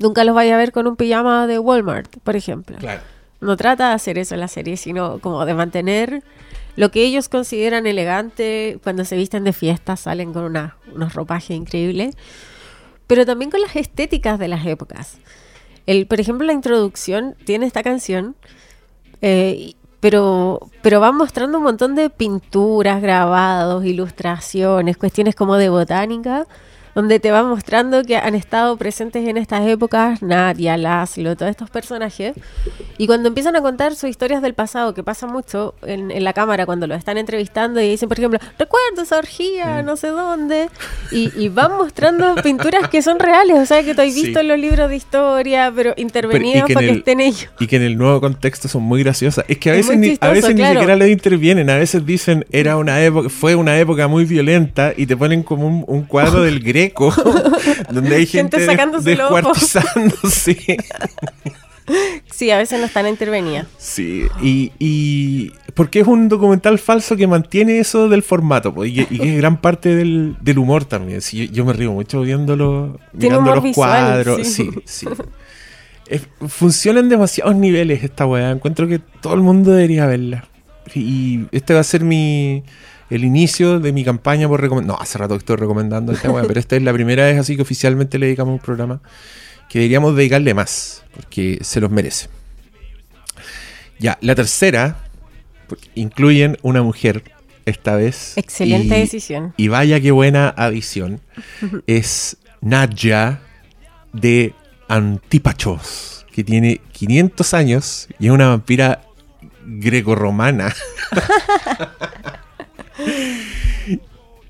Nunca los vaya a ver con un pijama de Walmart, por ejemplo. Claro. No trata de hacer eso en la serie, sino como de mantener lo que ellos consideran elegante cuando se visten de fiesta, salen con una, unos ropajes increíbles, pero también con las estéticas de las épocas. El, por ejemplo, la introducción tiene esta canción, eh, pero, pero va mostrando un montón de pinturas, grabados, ilustraciones, cuestiones como de botánica, donde te va mostrando que han estado presentes en estas épocas Nadia, Laszlo, todos estos personajes. Y cuando empiezan a contar sus historias del pasado, que pasa mucho en, en la cámara cuando lo están entrevistando y dicen, por ejemplo, recuerdo esa orgía, no sé dónde, y, y van mostrando pinturas que son reales, o sea, que tú has Sí. visto en los libros de historia, pero Pero- intervenidos que en para que el- estén ellos. Y que en el nuevo contexto son muy graciosas. Es que a Es veces, ni, a chistoso, veces claro. ni siquiera le intervienen. A veces dicen era una época, fue una época muy violenta y te ponen como un, un cuadro del Donde hay Gente gente, sacándose descuartizándose. Sí, a veces no están intervenidas. Sí, y, y porque es un documental falso que mantiene eso del formato po, y, que- y es gran parte del, del humor también. Sí, yo, yo me río mucho viéndolo, Tiene mirando los visual, cuadros. sí. Sí, sí. Es- funciona en demasiados niveles esta weá. Encuentro que todo el mundo debería verla. Y este va a ser mi el inicio de mi campaña por recomendar. No, hace rato que estoy recomendando esta weá, pero esta es la primera vez así que oficialmente le dedicamos un programa que deberíamos dedicarle más, porque se los merece. Ya, la tercera, incluyen una mujer esta vez. Excelente y- decisión. Y vaya qué buena adición. es Nadja de Antipachos, que tiene 500 años y es una vampira grecorromana.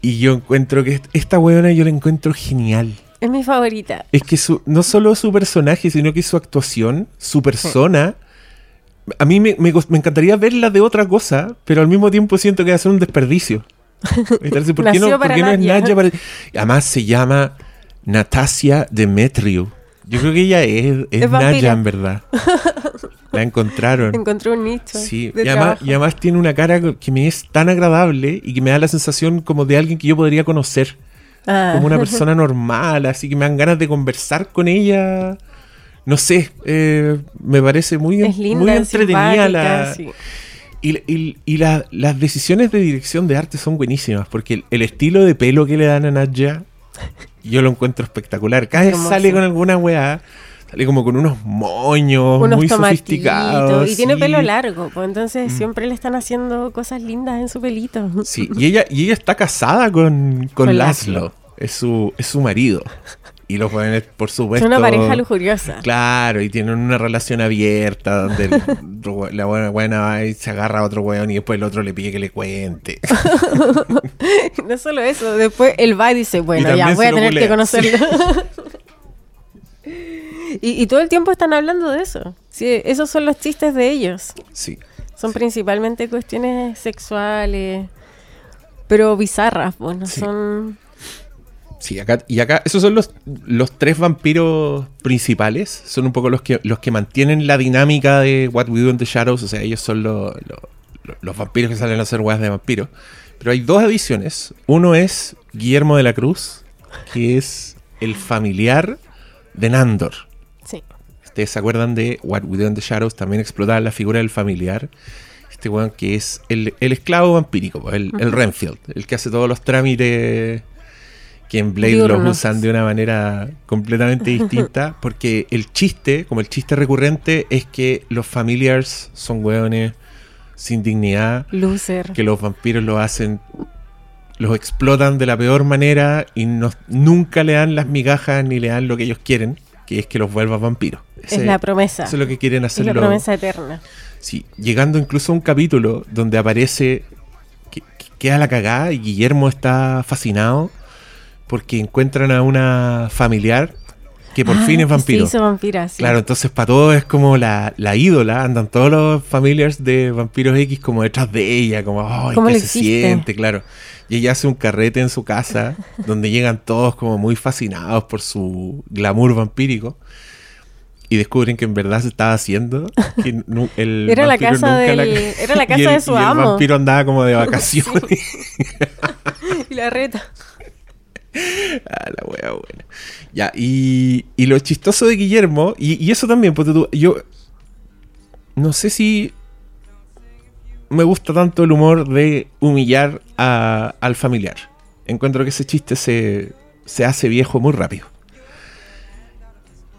y yo encuentro que est- esta weona yo la encuentro genial. Es mi favorita. Es que su, no solo su personaje, sino que su actuación, su persona. A mí me, me gust- me encantaría verla de otra cosa, pero al mismo tiempo siento que va a ser un desperdicio. Entonces, ¿Por qué no, Nació por para qué no es Nadia. Para- Además se llama Natasia Demetriou. Yo creo que ella es, es Es. Nadia en verdad. La encontraron. Encontré un nicho. Sí, de y además, trabajo. y además tiene una cara que me es tan agradable y que me da la sensación como de alguien que yo podría conocer Ah. como una persona normal, así que me dan ganas de conversar con ella. No sé, eh, me parece muy, Es linda, muy entretenida simpática, la, sí. y, y- y la- las decisiones de dirección de arte son buenísimas, porque el, el estilo de pelo que le dan a Nadja, yo lo encuentro espectacular. Cada vez sale con alguna weá, sale como con unos moños Unos muy sofisticados. Y tiene sí. Mm. pelo largo, pues entonces siempre le están haciendo cosas lindas en su pelito. Sí, y ella, y ella está casada con, con, Con Laszlo. Laszlo. Es su, es su marido. Y los jóvenes, por Es supuesto. una pareja lujuriosa. Claro, y tienen una relación abierta donde el- la buena, buena va y se agarra a otro weón y después el otro le pide que le cuente. no solo eso, después él va y dice, bueno, ya voy a tener que conocerlo. y, y todo el tiempo están hablando de eso. Sí, esos son los chistes de ellos. Sí. Son principalmente cuestiones sexuales, pero bizarras, bueno, Sí. son... Sí, acá, y acá, esos son los, los tres vampiros principales. Son un poco los que, los que mantienen la dinámica de What We Do in the Shadows. O sea, ellos son lo- lo- lo- los vampiros que salen a hacer weas de vampiros. Pero hay dos ediciones. Uno es Guillermo de la Cruz, que es el familiar de Nandor. Ustedes se acuerdan de What We Do in the Shadows, también explotaba la figura del familiar. Este weón que es el, el esclavo vampírico, el, el Renfield, el que hace todos los trámites que en Blade los usan de una manera completamente distinta, porque el chiste, como el chiste recurrente, es que los familiars son weones sin dignidad, Loser. que los vampiros lo hacen, los explotan de la peor manera y no- nunca le dan las migajas ni le dan lo que ellos quieren, que es que los vuelva vampiros. Es la promesa. Eso es lo que quieren Es hacer la los- promesa eterna. Sí, llegando incluso a un capítulo donde aparece que, que queda la cagada y Guillermo está fascinado porque encuentran a una familiar que por Ah, fin es vampiro. Se hizo vampira, sí. Claro, entonces para todos es como la, la ídola, andan todos los familiars de vampiros X como detrás de ella, como, ay, ¿Cómo ¿qué le se siente? Claro. Y ella hace un carrete en su casa donde llegan todos como muy fascinados por su glamour vampírico. Y descubren que en verdad se estaba haciendo. Que el Era la casa del- la- era la casa el- de su y el amo. vampiro andaba como de vacaciones. y la reta. Ah, la wea buena. Ya, y, y lo chistoso de Guillermo, y, y eso también, porque tú, yo no sé si me gusta tanto el humor de humillar a- al familiar. Encuentro que ese chiste se, se hace viejo muy rápido.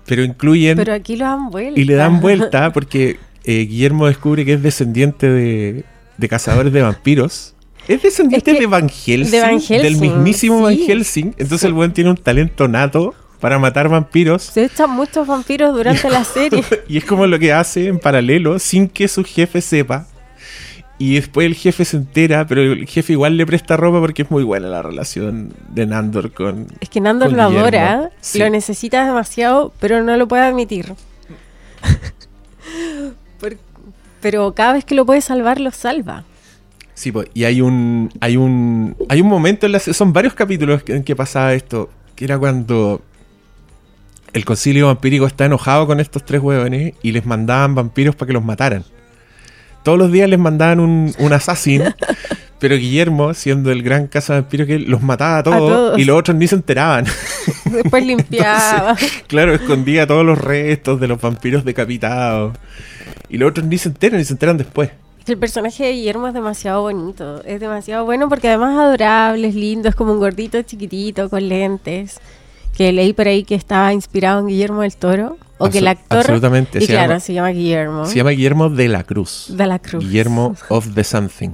Pero incluyen Pero aquí lo dan vuelta. y le dan vuelta porque eh, Guillermo descubre que es descendiente de, de cazadores de vampiros. Es descendiente Es que- de Van Helsing, de Van del mismísimo Van sí. Helsing. Entonces el buen tiene un talento nato para matar vampiros. Se echan muchos vampiros durante la serie. Y es como lo que hace en paralelo sin que su jefe sepa. Y después el jefe se entera, pero el jefe igual le presta ropa porque es muy buena la relación de Nandor con... Es que Nandor lo adora, Sí. lo necesita demasiado, pero no lo puede admitir. Pero cada vez que lo puede salvar, lo salva. Sí, pues, y hay un, hay un, hay un momento en la, son varios capítulos en que pasaba esto, que era cuando el concilio vampírico está enojado con estos tres huevones y les mandaban vampiros para que los mataran. Todos los días les mandaban un, un assassin, pero Guillermo, siendo el gran cazavampiro que él, los mataba a todos, todos. y los otros ni se enteraban. Después limpiaba. claro, escondía todos los restos de los vampiros decapitados. Y los otros ni se enteran, ni se enteran después. El personaje de Guillermo es demasiado bonito. Es demasiado bueno porque además es adorable, es lindo, es como un gordito chiquitito con lentes. Que leí por ahí que estaba inspirado en Guillermo del Toro. O que el actor. absolutamente, Y se claro, llama- se llama Guillermo. Se llama Guillermo de la Cruz. De la Cruz. Guillermo of the Something.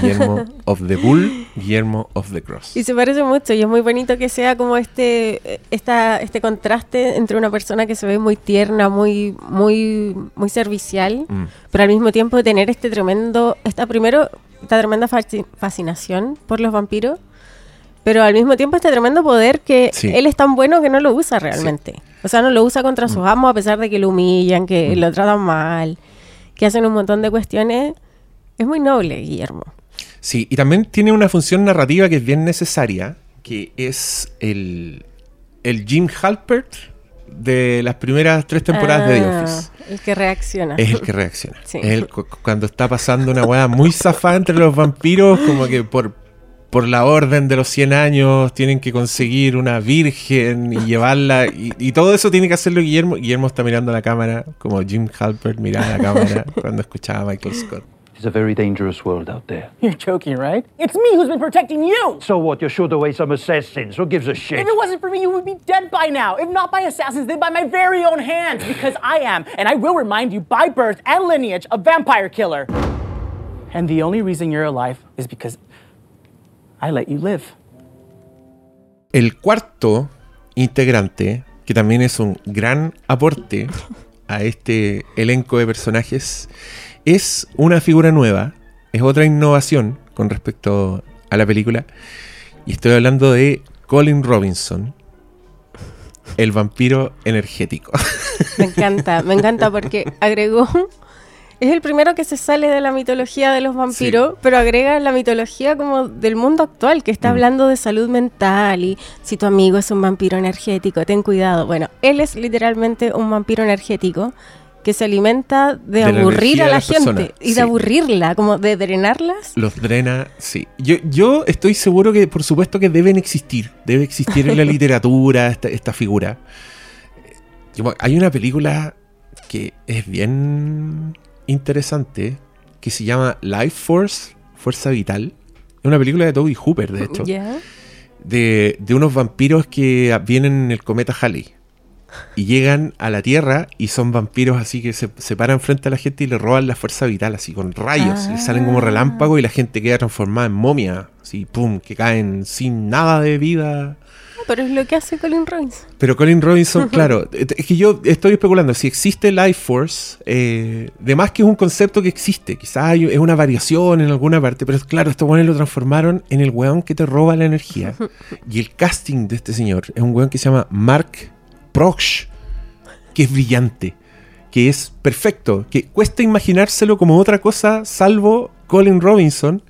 Guillermo of the Bull. Guillermo of the Cross. Y se parece mucho y es muy bonito que sea como este esta, este contraste entre una persona que se ve muy tierna, muy muy muy servicial, Mm. pero al mismo tiempo tener este tremendo esta primero esta tremenda fasci- fascinación por los vampiros, pero al mismo tiempo este tremendo poder que Sí. él es tan bueno que no lo usa realmente. O sea, no lo usa contra sus amos a pesar de que lo humillan, que Mm. lo tratan mal, que hacen un montón de cuestiones. Es muy noble, Guillermo. Sí, y también tiene una función narrativa que es bien necesaria, que es el, el Jim Halpert de las primeras tres temporadas de The Ah, Office. El que reacciona. Es el que reacciona. Sí. Es el cu- cuando está pasando una weá muy zafada entre los vampiros, como que por, por la orden de los 100 años tienen que conseguir una virgen y llevarla. Y, y todo eso tiene que hacerlo Guillermo. Guillermo está mirando a la cámara, como Jim Halpert miraba a la cámara cuando escuchaba a Michael Scott. It's a very dangerous world out there. You're joking, right? It's me who's been protecting you! So what? You're sure away some assassins. Who gives a shit? If it wasn't for me, you would be dead by now. If not by assassins, then by my very own hands. Because I am, and I will remind you by birth and lineage, a vampire killer. And the only reason you're alive is because I let you live. El cuarto integrante, que también es un gran aporte a este elenco de personajes, es una figura nueva, es otra innovación con respecto a la película. Y estoy hablando de Colin Robinson, el vampiro energético. Me encanta, me encanta porque agregó. Es el primero que se sale de la mitología de los vampiros, pero agrega la mitología como del mundo actual, que está Mm. hablando de salud mental y si tu amigo es un vampiro energético, ten cuidado. Bueno, él es literalmente un vampiro energético que se alimenta de, aburrir a la gente y de aburrirla, como de drenarlas. Los drena, sí. Yo, yo estoy seguro que, por supuesto, que deben existir. Debe existir en la literatura esta, esta figura. Hay una película que es bien interesante que se llama Life Force, Fuerza Vital. Es una película de Toby Hooper, de hecho. De, de unos vampiros que vienen en el cometa Halley. Y llegan a la Tierra y son vampiros así que se, se paran frente a la gente y le roban la fuerza vital, así con rayos. Le salen como relámpagos y la gente queda transformada en momia. Así, pum, que caen sin nada de vida. Pero es lo que hace Colin Robinson. Pero Colin Robinson, claro, es que yo estoy especulando, si existe Life Force, eh, de más que es un concepto que existe, quizás es una variación en alguna parte, pero claro, estos weones lo transformaron en el weón que te roba la energía. Y el casting de este señor es un weón que se llama Mark Proch, que es brillante, que es perfecto, que cuesta imaginárselo como otra cosa salvo Colin Robinson,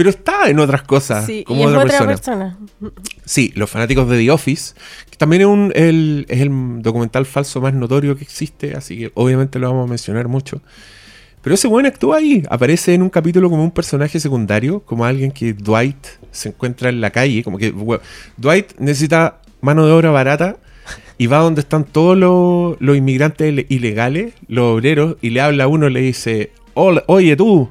pero está en otras cosas Sí, como y otra, otra persona. persona. Sí, los fanáticos de The Office, que también es, un, el, es el documental falso más notorio que existe, así que obviamente lo vamos a mencionar mucho. Pero ese buen actúa ahí, aparece en un capítulo como un personaje secundario, como alguien que Dwight se encuentra en la calle, como que Dwight necesita mano de obra barata y va donde están todos los, los inmigrantes ile- ilegales, los obreros, y le habla a uno y le dice, "Hola, oye tú,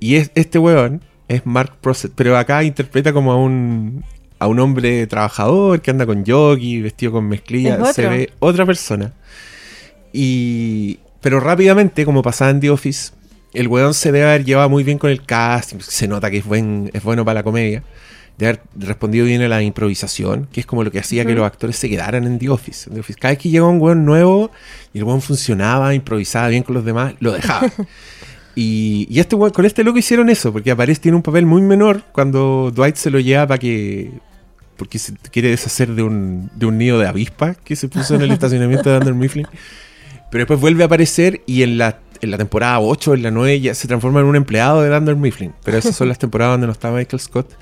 y es, este weón es Mark Proset, pero acá interpreta como a un, a un hombre trabajador que anda con jockey, vestido con mezclilla. Se ve otra persona. Y, pero rápidamente, como pasaba en The Office, el weón se debe haber llevado muy bien con el casting. Se nota que es, buen, es bueno para la comedia. De haber respondido bien a la improvisación, que es como lo que hacía que los actores se quedaran en The Office. En The Office, Cada vez que llegaba un weón nuevo y el weón funcionaba, improvisaba bien con los demás, lo dejaba. Y, y este con este loco hicieron eso, porque aparece tiene un papel muy menor cuando Dwight se lo lleva para que. Porque se quiere deshacer de un, de un nido de avispas que se puso en el estacionamiento de Under Mifflin. Pero después vuelve a aparecer y en la, en la temporada 8, en la 9, ya se transforma en un empleado de Dunder Mifflin. Pero esas son las temporadas donde no está Michael Scott.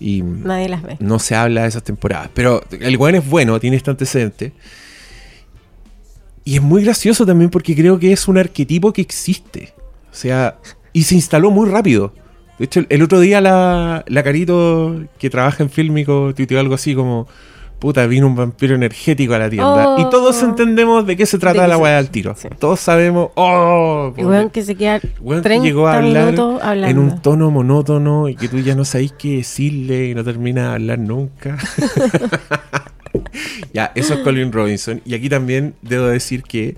Y Nadie las ve. no se habla de esas temporadas. Pero el weón es bueno, tiene este antecedente. Y es muy gracioso también porque creo que es un arquetipo que existe. O sea, y se instaló muy rápido. De hecho, el, otro día la, la Carito, que trabaja en Fílmico, tuiteó algo así como, puta, vino un vampiro energético a la tienda. Oh. y todos entendemos de qué se trata la weá al tiro. Todos sabemos, oh, Y weón que se queda Weón que 30 llegó a hablar en un tono monótono y que tú ya no sabéis qué decirle y no termina de hablar nunca. ya, eso es Colin Robinson. Y aquí también debo decir que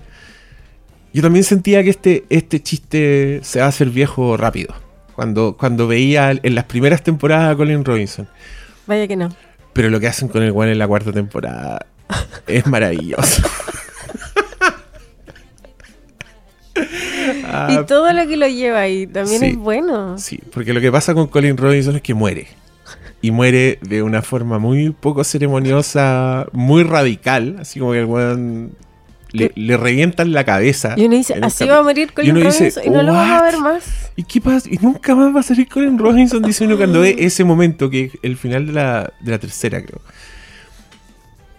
yo también sentía que este, este chiste se va a hacer viejo rápido. Cuando, cuando veía en las primeras temporadas a Colin Robinson. Vaya que no. Pero lo que hacen con el One en la cuarta temporada es maravilloso. Ah, y todo lo que lo lleva ahí también sí. es bueno. Sí, porque lo que pasa con Colin Robinson es que muere. Y muere de una forma muy poco ceremoniosa, muy radical. Así como que el weón le, le revientan la cabeza. Y uno dice, así va a morir Y Colin dice, Robinson y no lo vamos a "What? ver más. ¿Y qué pasa? Y nunca más va a salir Colin Robinson, dice uno cuando ve ese momento, que es el final de la, de la tercera, creo.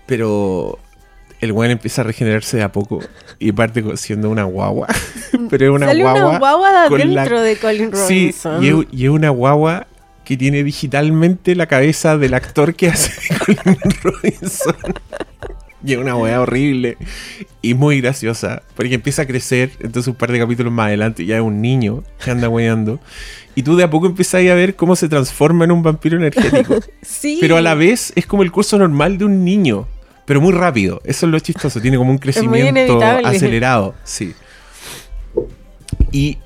Pero el weón empieza a regenerarse de a poco y parte siendo una guagua. Pero es una Sale guagua. una guagua de la- adentro de Colin Sí, Robinson. y es, y es una guagua que tiene digitalmente la cabeza del actor que hace Colin Robinson. Y es una weá horrible y muy graciosa. Porque empieza a crecer, entonces un par de capítulos más adelante ya es un niño que anda weando. Y tú de a poco empiezas a ver cómo se transforma en un vampiro energético. Sí. Pero a la vez es como el curso normal de un niño. Pero muy rápido. Eso es lo chistoso. Tiene como un crecimiento acelerado. Sí. Y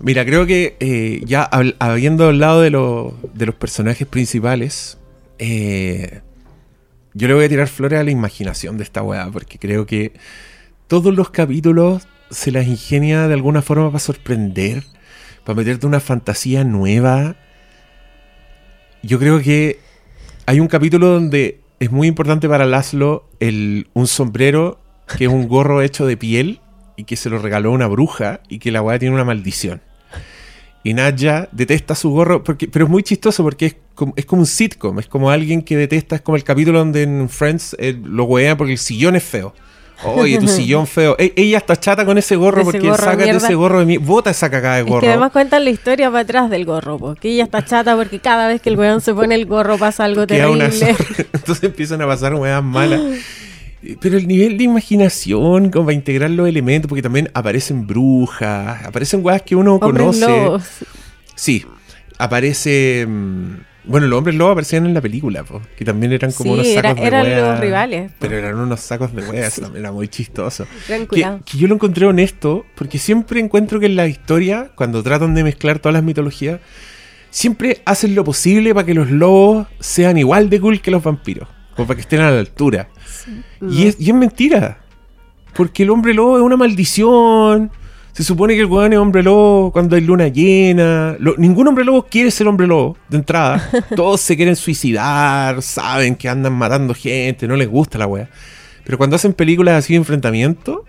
mira, creo que eh, ya habiendo hablado de, lo- de los personajes principales, eh, yo le voy a tirar flores a la imaginación de esta weá, porque creo que todos los capítulos se las ingenia de alguna forma para sorprender, para meterte una fantasía nueva. Yo creo que hay un capítulo donde es muy importante para Laszlo el, un sombrero que es un gorro hecho de piel y que se lo regaló una bruja y que la weá tiene una maldición. Y Nadja detesta su gorro, porque, pero es muy chistoso porque es como, es como un sitcom, es como alguien que detesta, es como el capítulo donde en Friends eh, lo wean porque el sillón es feo. Oye, tu sillón feo. E- ella está chata con ese gorro Ese porque gorro de ese gorro de mí. Bota esa cagada de Es gorro. que además cuentan la historia para atrás del gorro, porque ella está chata porque cada vez que el weón se pone el gorro pasa algo Queda terrible. Entonces empiezan a pasar weas malas. Pero el nivel de imaginación, como para integrar los elementos, porque también aparecen brujas, aparecen weas que uno Hombres conoce. lobos. Sí, aparece. mm, Bueno, los hombres lobos aparecían en la película, po, que también eran como Sí, unos era- sacos de eran los rivales, po. Pero eran unos sacos de weas, era muy chistoso. Que, que yo lo encontré honesto, porque siempre encuentro que en la historia, cuando tratan de mezclar todas las mitologías, siempre hacen lo posible para que los lobos sean igual de cool que los vampiros, como para que estén a la altura. Y, es, y es mentira, porque el hombre lobo es una maldición. Se supone que el weón es hombre lobo cuando hay luna llena. Lo- ningún hombre lobo quiere ser hombre lobo, de entrada. Todos se quieren suicidar, saben que andan matando gente, no les gusta la wea. Pero cuando hacen películas así de enfrentamiento,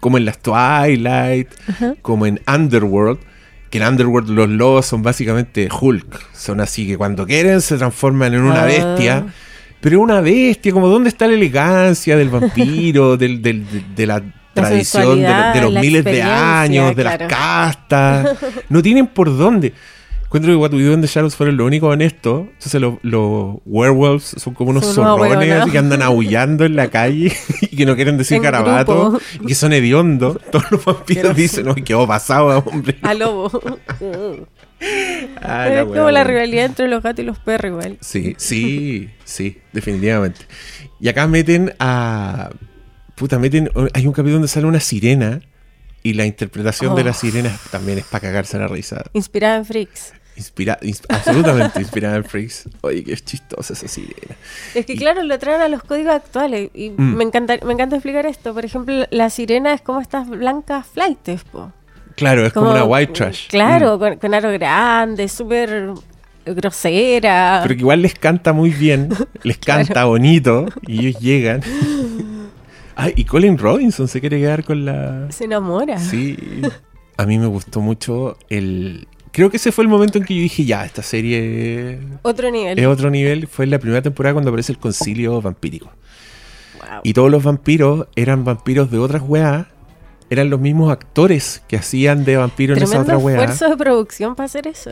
como en las Twilight, como en Underworld, que en Underworld los lobos son básicamente Hulk. Son así que cuando quieren se transforman en una Ah. bestia. Pero una bestia, como dónde está la elegancia del vampiro, del, del- de, de la tradición de, los miles de años, de claro. las castas. No tienen por dónde. Encuentro que What We Do in the Shadows fueron lo único honesto. Entonces los, los werewolves son como unos Son zorrones que andan aullando en la calle y que no quieren decir En grupo. y que son hediondos. Todos los vampiros dicen, no, qué pasado, hombre. A lobo. Ah, es como la rivalidad entre los gatos y los perros igual. Sí, sí, sí, definitivamente. Y acá meten a. Puta, meten. Hay un capítulo donde sale una sirena. Y la interpretación de la Oh. sirena también es para cagarse la risa. Inspirada en Freaks. Inspira, ins- absolutamente inspirada en Freaks. Oye, qué chistosa esa sirena. Es que claro, lo traen a los códigos actuales y Mm. me, encanta, me encanta explicar esto. Por ejemplo, la sirena es como estas blancas flights, po. Claro, es como, una white trash. Claro, Mm. con, con aro grande, súper grosera. Pero que igual les canta muy bien, les canta bonito y ellos llegan. Ay, y Colin Robinson se quiere quedar con la. Se enamora. Sí. A mí me gustó mucho el. Creo que ese fue el momento en que yo dije, ya, esta serie Otro nivel. es otro nivel. Fue en la primera temporada cuando aparece el concilio vampírico. Wow. Y todos los vampiros eran vampiros de otras weas. Eran los mismos actores que hacían de vampiros en esa otra wea. esfuerzo de producción para hacer eso.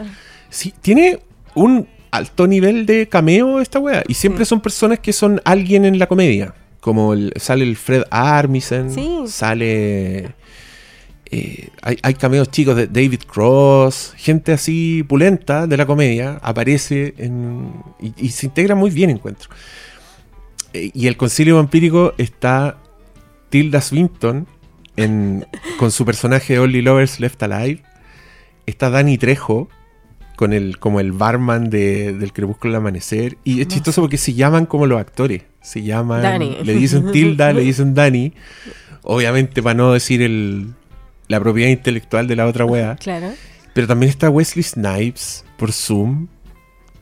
Sí, tiene un alto nivel de cameo esta wea. Y siempre son personas que son alguien en la comedia. Como el- sale el Fred Armisen, Sí. sale... eh, hay, hay cameos chicos de David Cross, gente así pulenta de la comedia, aparece en- y, y se integra muy bien, encuentro. Eh, Y el concilio vampírico está Tilda Swinton en- con su personaje Only Lovers Left Alive. Está Danny Trejo con el, como el barman de- del Crepúsculo al Amanecer. Y es chistoso porque se llaman como los actores. Se llaman. Danny. Le dicen Tilda, le dicen Danny. Obviamente, para no decir el, la propiedad intelectual de la otra wea. Claro. Pero también está Wesley Snipes por Zoom.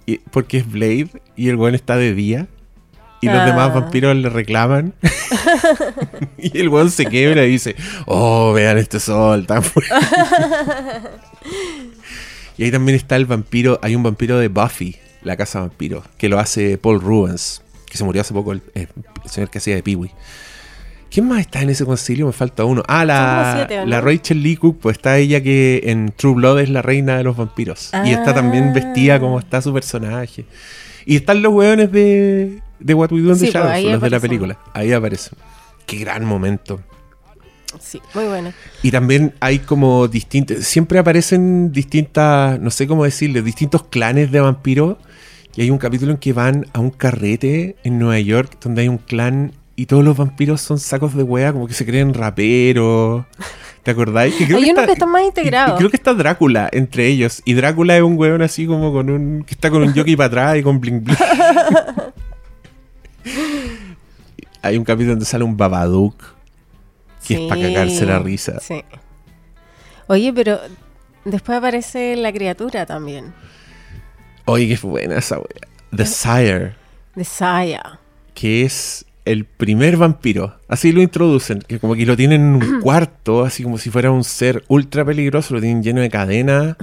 y- porque es Blade y el weón está de día. Y los Ah. demás vampiros le reclaman. y el weón se quiebra y dice: Oh, vean este sol tan fuerte. y ahí también está el vampiro. Hay un vampiro de Buffy, la casa vampiro, que lo hace Paul Rubens, que se murió hace poco, el, el señor que hacía de Peewee. ¿Quién más está en ese concilio? Me falta uno. Ah, la, la Rachel Lee Cook, pues está ella que en True Blood es la reina de los vampiros. Y está también Ah. vestida como está su personaje. Y están los hueones de, de What We Do in the Sí, pues, Shadows, los de la película. Ahí aparecen. Qué gran momento. Sí, muy bueno. Y también hay como distintos. Siempre aparecen distintas, no sé cómo decirle, distintos clanes de vampiros. Y hay un capítulo en que van a un carrete en Nueva York donde hay un clan y todos los vampiros son sacos de wea, como que se creen raperos. ¿Te acordáis? Que creo Hay que está- que están más y- y creo que está Drácula entre ellos. Y Drácula es un weón así como con un. que está con un jockey para atrás y con bling bling. Hay un capítulo donde sale un Babadook. Que es para cagarse la risa. Sí. Oye, pero después aparece la criatura también. Oye, qué buena esa wea. The Sire, De Saya. que es el primer vampiro. Así lo introducen, que como que lo tienen en un cuarto, así como si fuera un ser ultra peligroso, lo tienen lleno de cadenas.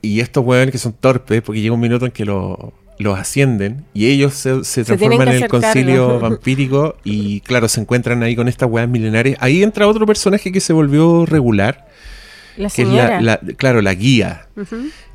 Y estos weones que son torpes, porque llega un minuto en que lo- los ascienden y ellos se, se transforman en el concilio vampírico y claro, se encuentran ahí con estas weas milenarias. Ahí entra otro personaje que se volvió regular, La que es la, la- claro, la guía.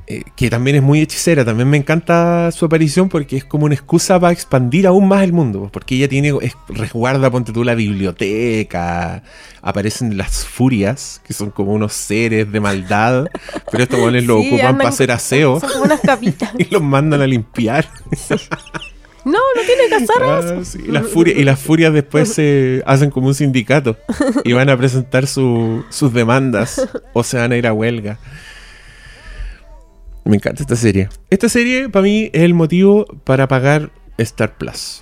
Eh, que también es muy hechicera. También me encanta su aparición porque es como una excusa para expandir aún más el mundo. Porque ella tiene, es- resguarda, ponte tú, la biblioteca. Aparecen las furias, que son como unos seres de maldad. pero estos goles lo Sí, ocupan andan- para hacer aseo Son como unas capitas. y los mandan a limpiar. No, no tiene que hacer Ah, sí, las furias, y las furias después se hacen como un sindicato y van a presentar su- sus demandas o se van a ir a huelga. Me encanta esta serie. Esta serie para mí es el motivo para pagar Star Plus.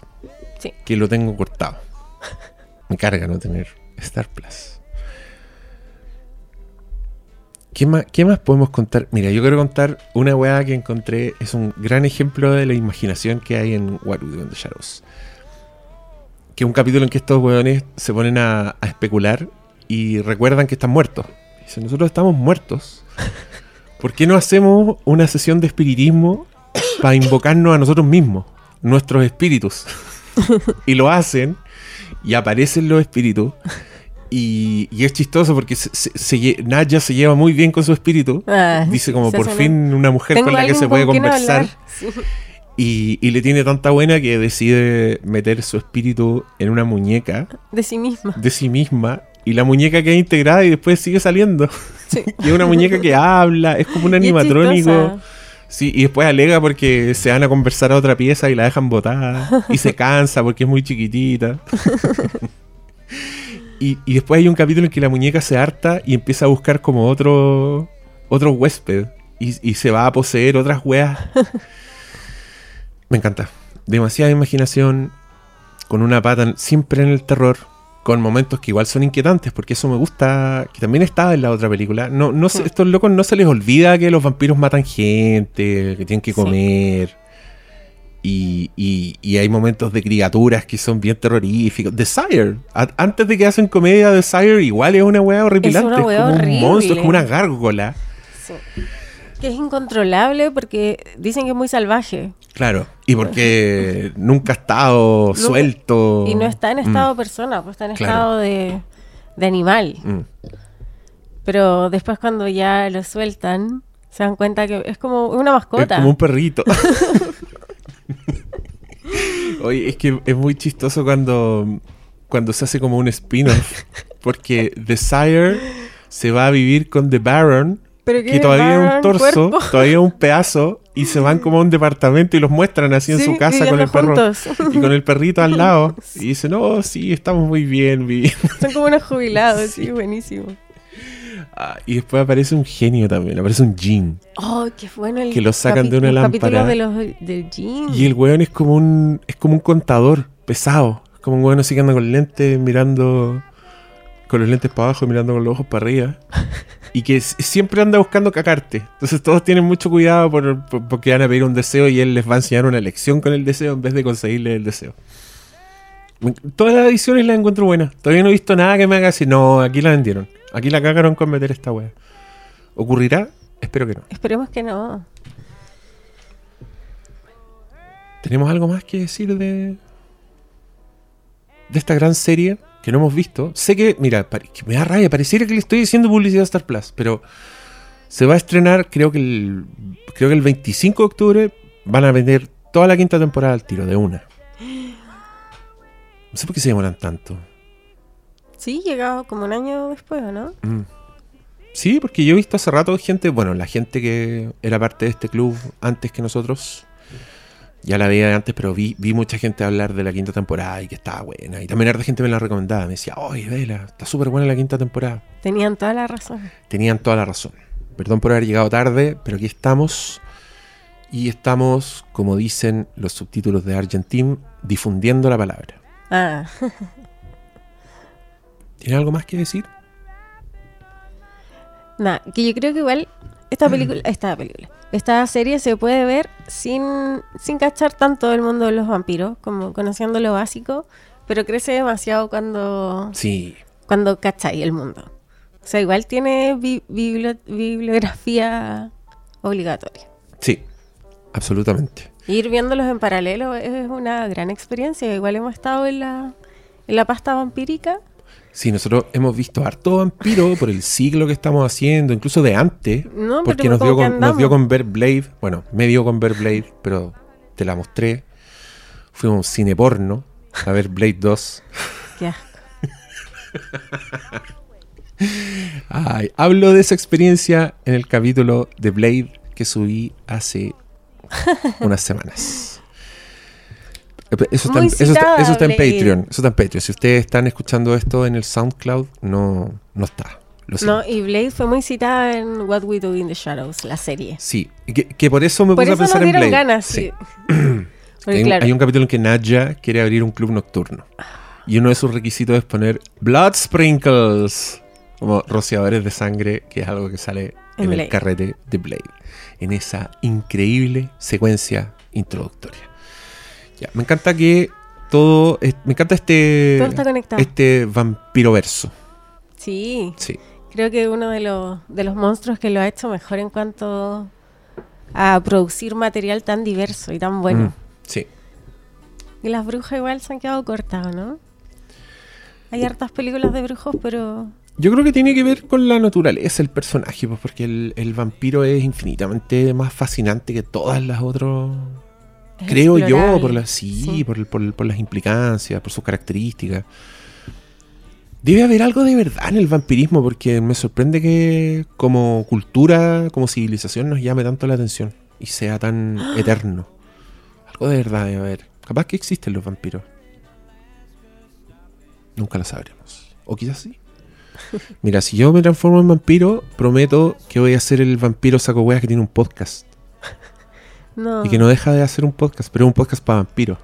Sí. Que lo tengo cortado. Me carga no tener Star Plus. ¿Qué más, ¿Qué más podemos contar? Mira, yo quiero contar una weá que encontré. Es un gran ejemplo de la imaginación que hay en What We Do in the Shadows. Que es un capítulo en que estos weones se ponen a, a especular y recuerdan que están muertos. Dicen, nosotros estamos muertos. ¿Por qué no hacemos una sesión de espiritismo para invocarnos a nosotros mismos, nuestros espíritus? y lo hacen y aparecen los espíritus. Y, y es chistoso porque se, se- se lle- Naya se lleva muy bien con su espíritu. Ah, Dice como por fin una mujer con la que se puede conversar. Sí. Y, y le tiene tanta buena que decide meter su espíritu en una muñeca De sí misma. de sí misma. Y la muñeca queda integrada y después sigue saliendo. Sí. y es una muñeca que habla, es como un animatrónico. Sí, y después alega porque se van a conversar a otra pieza y la dejan botada. y se cansa porque es muy chiquitita. y, y después hay un capítulo en que la muñeca se harta y empieza a buscar como otro otro huésped. Y, y se va a poseer otras weas. Me encanta. Demasiada imaginación. Con una pata siempre en el terror. Con momentos que igual son inquietantes. Porque eso me gusta. Que también estaba en la otra película. No, no se- estos locos no se les olvida que los vampiros matan gente. Que tienen que comer. Y, y- y hay momentos de criaturas que son bien terroríficos. The Sire. A- antes de que hacen comedia, The Sire igual es una weá horripilante. una weá como un horrible. monstruo, es como una gárgola. Sí. Que es incontrolable porque dicen que es muy salvaje. Claro. Y porque nunca ha estado Nunca- suelto. Y no está en Mm. estado persona, pues está en Claro. estado de, de animal. Mm. Pero después cuando ya lo sueltan, se dan cuenta que es como una Es mascota. como un perrito. Oye, es que es muy chistoso cuando, cuando se hace como un spin-off. Porque The Sire se va a vivir con The Baron Pero que que todavía es un torso, cuerpo. todavía es un pedazo, y se van como a un departamento y los muestran así en su casa con el perro. Y con el perrito al lado. Y dicen, no, sí, estamos muy bien, viviendo. Son como unos jubilados, sí, buenísimo. Ah, y después aparece un genio también, aparece un Jin. Oh, qué bueno el Que lo sacan de una lámpara. de los del gym. Y el weón es como un es como un contador pesado. Es como un weón así que anda con lentes mirando con los lentes para abajo y mirando con los ojos para arriba. Y que siempre anda buscando cacarte. Entonces todos tienen mucho cuidado por, por- porque van a pedir un deseo y él les va a enseñar una lección con el deseo en vez de conseguirle el deseo. Todas las ediciones las encuentro buenas. Todavía no he visto nada que me haga decir, no, aquí la vendieron. Aquí la cagaron con meter esta wea. ¿Ocurrirá? Espero que no. Esperemos que no. ¿Tenemos algo más que decir de, de esta gran serie que no hemos visto? Sé que, mira, que me da rabia, pareciera que le estoy diciendo publicidad a Star Plus, pero se va a estrenar, creo que el, creo que el 25 de octubre van a vender toda la quinta temporada al tiro, de una. No sé por qué se demoran tanto. Sí, llegado como un año después, ¿o no? Mm. Sí, porque yo he visto hace rato gente, bueno, la gente que era parte de este club antes que nosotros, ya la veía antes, pero vi, vi mucha gente hablar de la quinta temporada y que estaba buena. Y también harta gente me la recomendaba, me decía, oye, vela, está súper buena la quinta temporada. Tenían toda la razón. Tenían toda la razón. Perdón por haber llegado tarde, pero aquí estamos. Y estamos, como dicen los subtítulos de Argentim, difundiendo la palabra. Ah, ¿Tiene algo más que decir? nada, que yo creo que igual esta película, esta película, esta serie se puede ver sin, sin cachar tanto el mundo de los vampiros, como conociendo lo básico, pero crece demasiado cuando, Sí, cuando cachai el mundo. O sea, igual tiene bi- bibli- bibliografía obligatoria. sí, absolutamente. Ir viéndolos en paralelo es una gran experiencia. Igual hemos estado en la, en la pasta vampírica. Sí, nosotros hemos visto harto vampiro por el siglo que estamos haciendo, incluso de antes. No, porque nos dio, con, nos dio con ver Blade. Bueno, me dio con ver Blade, pero te la mostré. Fuimos a un cine porno a ver Blade 2. Qué asco. Ay, hablo de esa experiencia en el capítulo de Blade que subí hace unas semanas. Eso está, en, eso, está, eso está en. Patreon. Eso está en Patreon. Si ustedes están escuchando esto en el SoundCloud, no, no está. Lo. No, y Blade fue muy citada en What We Do in the Shadows, la serie. Sí, que, que por eso me Por puse eso a pensar nos en Blade. ganas, Sí. sí. Hay, claro, hay un capítulo en que Nadja quiere abrir un club nocturno. Y uno de sus requisitos es poner Blood Sprinkles, como rociadores de sangre, que es algo que sale En en, el carrete de Blade. En esa increíble secuencia introductoria. Ya, me encanta que todo. es- me encanta este. Todo está conectado. Este vampiro verso. sí, Sí. creo que uno de los, de los monstruos que lo ha hecho mejor en cuanto a producir material tan diverso y tan bueno. Mm, sí. Y las brujas igual se han quedado cortas, ¿no? Hay hartas películas de brujos, pero Yo creo que tiene que ver con la naturaleza del personaje, pues, porque el, el vampiro es infinitamente más fascinante que todas las otras. Creo yo, por las sí, sí. Por, por por las implicancias, por sus características. Debe haber algo de verdad en el vampirismo, porque me sorprende que como cultura, como civilización nos llame tanto la atención y sea tan eterno. Algo de verdad debe haber. Capaz que existen los vampiros. Nunca lo sabremos. O quizás sí. Mira, si yo me transformo en vampiro, prometo que voy a ser el vampiro saco hueas que tiene un podcast. No. Y que no deja de hacer un podcast, pero es un podcast para vampiros.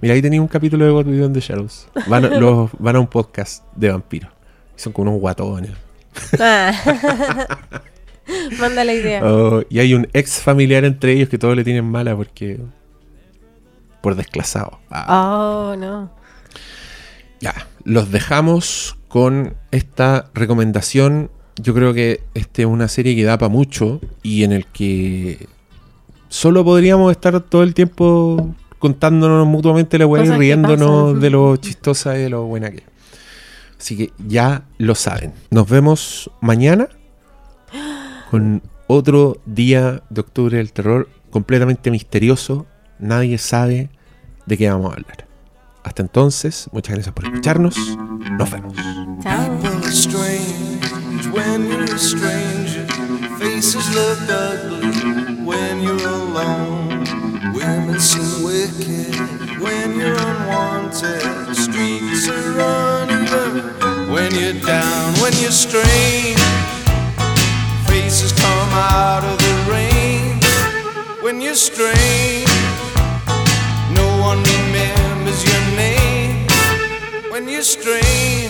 Mira, ahí tenía un capítulo de What We Do in the Shadows. Van a, los- van a un podcast de vampiros. Son como unos guatones. Ah. Manda la idea. Oh, y hay un ex familiar entre ellos que todos le tienen mala porque. por desclasado. Ah. Oh, no. Ya, los dejamos con esta recomendación. Yo creo que esta es una serie que da para mucho y en el que solo podríamos estar todo el tiempo contándonos mutuamente la weá y riéndonos de lo chistosa y de lo buena que es. Así que ya lo saben. Nos vemos mañana con otro día de octubre del terror completamente misterioso. Nadie sabe de qué vamos a hablar. Hasta entonces, muchas gracias por escucharnos. Nos vemos. Chao. You're alone. Women seem wicked when you're unwanted. Streets are uneven when you're down, when you're strange. Faces come out of the rain when you're strange. No one remembers your name when you're strange.